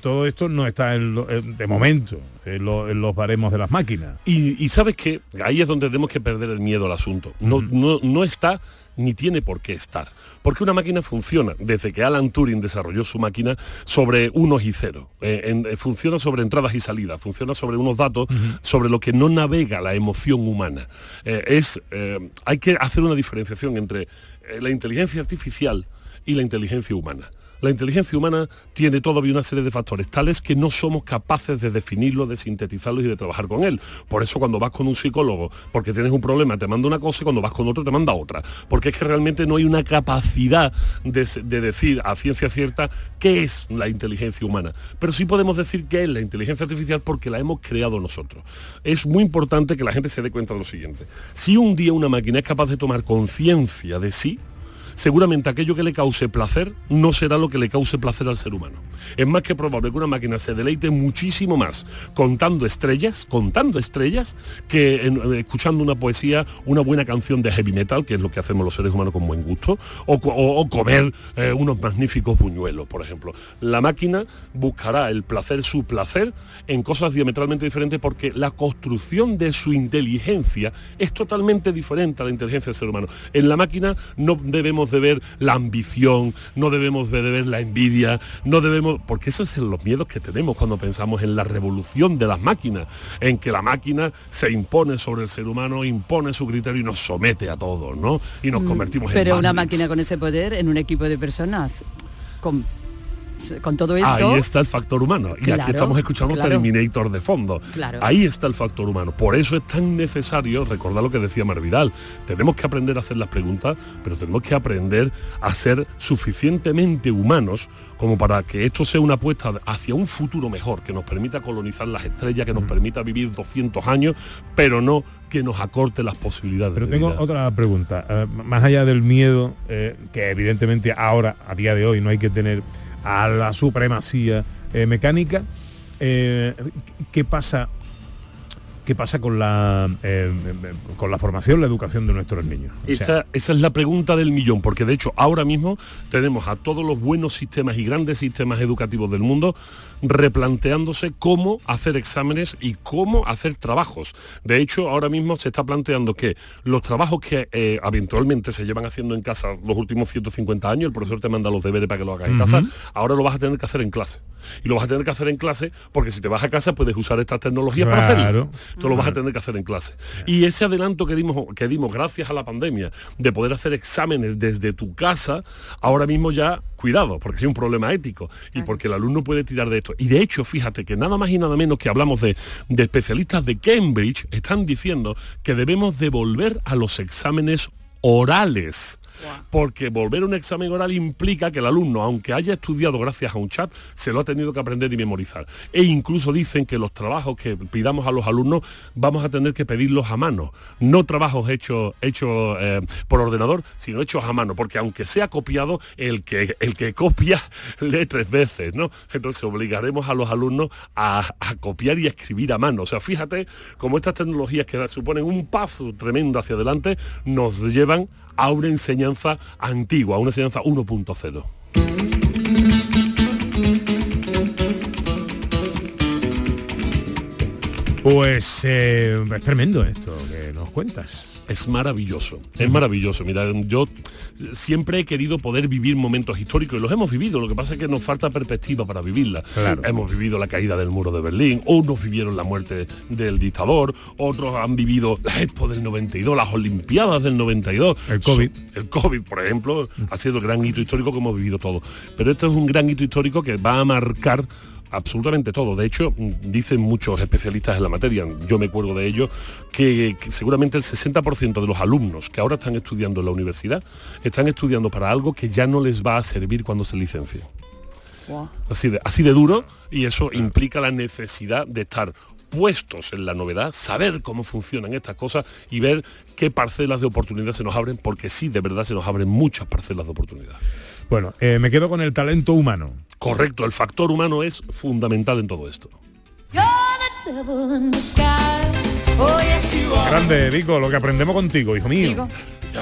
todo esto no está en lo- en- de momento en, lo- en los baremos de las máquinas. Y, y sabes que ahí es donde tenemos que perder el miedo al asunto. No, no, no está ni tiene por qué estar. Porque una máquina funciona desde que Alan Turing desarrolló su máquina sobre unos y ceros. Eh, en- eh, funciona sobre entradas y salidas, funciona sobre unos datos, sobre lo que no navega la emoción humana. Eh, es, hay que hacer una diferenciación entre la inteligencia artificial y la inteligencia humana. La inteligencia humana tiene todavía una serie de factores tales que no somos capaces de definirlo, de sintetizarlo y de trabajar con él. Por eso cuando vas con un psicólogo, porque tienes un problema, te manda una cosa y cuando vas con otro te manda otra. Porque es que realmente no hay una capacidad de, de decir a ciencia cierta qué es la inteligencia humana. Pero sí podemos decir qué es la inteligencia artificial porque la hemos creado nosotros. Es muy importante que la gente se dé cuenta de lo siguiente. Si un día una máquina es capaz de tomar conciencia de sí, seguramente aquello que le cause placer no será lo que le cause placer al ser humano. Es más que probable que una máquina se deleite muchísimo más contando estrellas, contando estrellas, que eh, escuchando una poesía, una buena canción de heavy metal, que es lo que hacemos los seres humanos con buen gusto, o comer eh, unos magníficos buñuelos, por ejemplo. La máquina buscará el placer, su placer, en cosas diametralmente diferentes porque la construcción de su inteligencia es totalmente diferente a la inteligencia del ser humano. En la máquina no debemos de ver la ambición, no debemos de ver la envidia, no debemos, porque esos son los miedos que tenemos cuando pensamos en la revolución de las máquinas, en que la máquina se impone sobre el ser humano, impone su criterio y nos somete a todos, ¿no? Y nos convertimos en Mm, Pero una máquina con ese poder en un equipo de personas con, con todo eso. Ahí está el factor humano. Y Claro, aquí estamos escuchando claro. Terminator de fondo. Claro. Ahí está el factor humano. Por eso es tan necesario recordar lo que decía Marvidal. Tenemos que aprender a hacer las preguntas, pero tenemos que aprender a ser suficientemente humanos como para que esto sea una apuesta hacia un futuro mejor, que nos permita colonizar las estrellas, que nos permita vivir 200 años, pero no que nos acorte las posibilidades. Pero de tengo vida. otra pregunta. Eh, más allá del miedo, eh, que evidentemente ahora, a día de hoy, no hay que tener a la supremacía eh, mecánica, eh, ¿qué pasa? ¿Qué pasa con la eh, con la formación, la educación de nuestros niños? O sea, Esa, esa es la pregunta del millón, porque de hecho ahora mismo tenemos a todos los buenos sistemas y grandes sistemas educativos del mundo replanteándose cómo hacer exámenes y cómo hacer trabajos. De hecho, ahora mismo se está planteando que los trabajos que eh, habitualmente se llevan haciendo en casa los últimos 150 años, el profesor te manda los deberes para que lo hagas en casa, ahora lo vas a tener que hacer en clase. Y lo vas a tener que hacer en clase porque si te vas a casa puedes usar estas tecnologías para hacerlo. Esto lo vas a tener que hacer en clase. Y ese adelanto que dimos, que dimos gracias a la pandemia de poder hacer exámenes desde tu casa, ahora mismo ya cuidado, porque hay un problema ético y porque el alumno puede tirar de esto. Y de hecho, fíjate que nada más y nada menos que hablamos de, de especialistas de Cambridge, están diciendo que debemos devolver a los exámenes orales porque volver a un examen oral implica que el alumno, aunque haya estudiado gracias a un chat, se lo ha tenido que aprender y memorizar. E incluso dicen que los trabajos que pidamos a los alumnos vamos a tener que pedirlos a mano, no trabajos hechos hechos eh, por ordenador, sino hechos a mano, porque aunque sea copiado, el que, el que copia *laughs* lee tres veces, ¿no? Entonces obligaremos a los alumnos a, a copiar y escribir a mano. O sea, fíjate cómo estas tecnologías que suponen un paso tremendo hacia adelante nos llevan a una enseñanza antigua, a una enseñanza 1.0. Pues eh, es tremendo esto que nos cuentas. Es maravilloso, es maravilloso. Mira, yo siempre he querido poder vivir momentos históricos y los hemos vivido. Lo que pasa es que nos falta perspectiva para vivirla. Hemos vivido la caída del muro de Berlín, unos vivieron la muerte del dictador, otros han vivido la Expo del 92, las Olimpiadas del 92. El COVID. El COVID, por ejemplo, ha sido el gran hito histórico que hemos vivido todos. Pero esto es un gran hito histórico que va a marcar absolutamente todo. De hecho, dicen muchos especialistas en la materia, yo me acuerdo de ello, que, que seguramente el 60% de los alumnos que ahora están estudiando en la universidad están estudiando para algo que ya no les va a servir cuando se licencien. Así de, así de duro y eso implica la necesidad de estar puestos en la novedad, saber cómo funcionan estas cosas y ver qué parcelas de oportunidad se nos abren, porque sí, de verdad se nos abren muchas parcelas de oportunidad. Bueno, eh, me quedo con el talento humano. Correcto, el factor humano es fundamental en todo esto. Grande, Vico, lo que aprendemos contigo, hijo mío.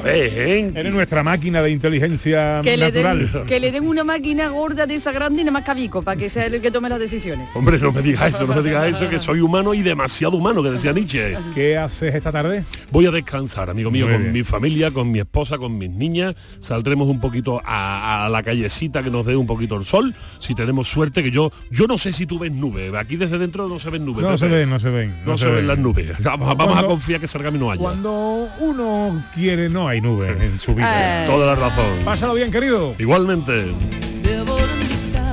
Ves, ¿eh? Eres nuestra máquina de inteligencia que, le natural. den, que le den una máquina gorda de esa grande y nada más cabico para que sea el que tome las decisiones. Hombre, no me digas eso, no me digas eso, que *laughs* soy humano y demasiado humano, que decía Nietzsche. ¿Qué haces esta tarde? Voy a descansar, amigo mío, Muy con bien. mi familia, con mi esposa, con mis niñas. Saldremos un poquito a, a la callecita que nos dé un poquito el sol. Si tenemos suerte, que yo yo no sé si tú ves nubes. Aquí desde dentro no se ven nubes. No se ven, no se ven. No, se, ven las nubes. *laughs* Vamos, a- vamos a confiar que salga y no haya. Cuando uno quiere, no hay nubes en su vida. Eh. Toda la razón. Pásalo bien, querido. Igualmente.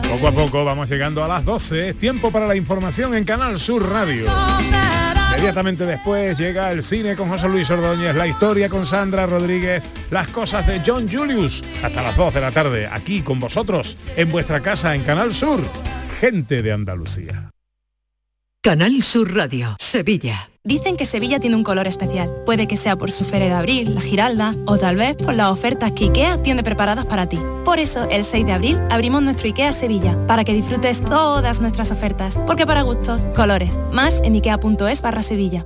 Poco a poco vamos llegando a las 12. Es tiempo para la información en Canal Sur Radio. Inmediatamente después llega el cine con José Luis Ordóñez, la historia con Sandra Rodríguez, las cosas de John Julius. Hasta las 2 de la tarde, aquí con vosotros, en vuestra casa, en Canal Sur. Gente de Andalucía. Canal Sur Radio, Sevilla. Dicen que Sevilla tiene un color especial. Puede que sea por su feria de abril, la Giralda, o tal vez por las ofertas que IKEA tiene preparadas para ti. Por eso, el 6 de abril abrimos nuestro IKEA Sevilla, para que disfrutes todas nuestras ofertas. Porque para gustos, colores. Más en ikea.es barra Sevilla.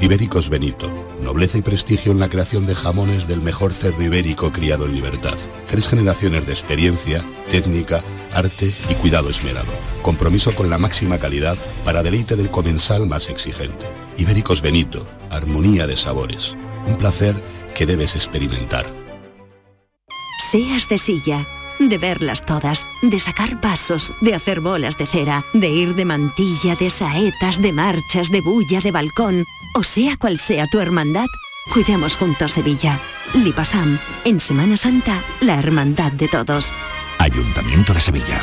Ibéricos Benito. Nobleza y prestigio en la creación de jamones del mejor cerdo ibérico criado en libertad. Tres generaciones de experiencia, técnica, arte y cuidado esmerado. Compromiso con la máxima calidad para deleite del comensal más exigente. Ibéricos Benito. Armonía de sabores. Un placer que debes experimentar. Seas de silla, de verlas todas, de sacar pasos, de hacer bolas de cera, de ir de mantilla, de saetas, de marchas, de bulla, de balcón, o sea cual sea tu hermandad, cuidemos juntos Sevilla. Lipasam, en Semana Santa, la hermandad de todos. Ayuntamiento de Sevilla.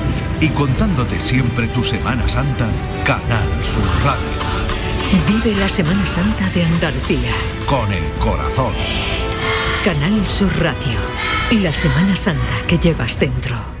Y contándote siempre tu Semana Santa, Canal Sur Radio. Vive la Semana Santa de Andalucía. Con el corazón. Canal Sur Radio. La Semana Santa que llevas dentro.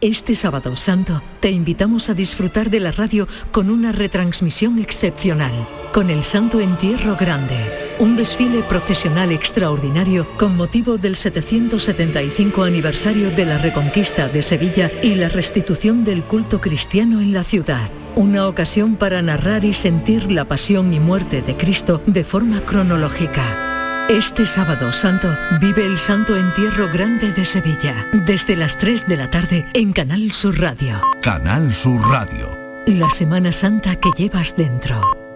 Este sábado santo te invitamos a disfrutar de la radio con una retransmisión excepcional, con el Santo Entierro Grande, un desfile procesional extraordinario con motivo del 775 aniversario de la Reconquista de Sevilla y la restitución del culto cristiano en la ciudad. Una ocasión para narrar y sentir la pasión y muerte de Cristo de forma cronológica. Este sábado santo vive el Santo Entierro Grande de Sevilla, desde las 3 de la tarde en Canal Sur Radio. Canal Sur Radio. La Semana Santa que llevas dentro.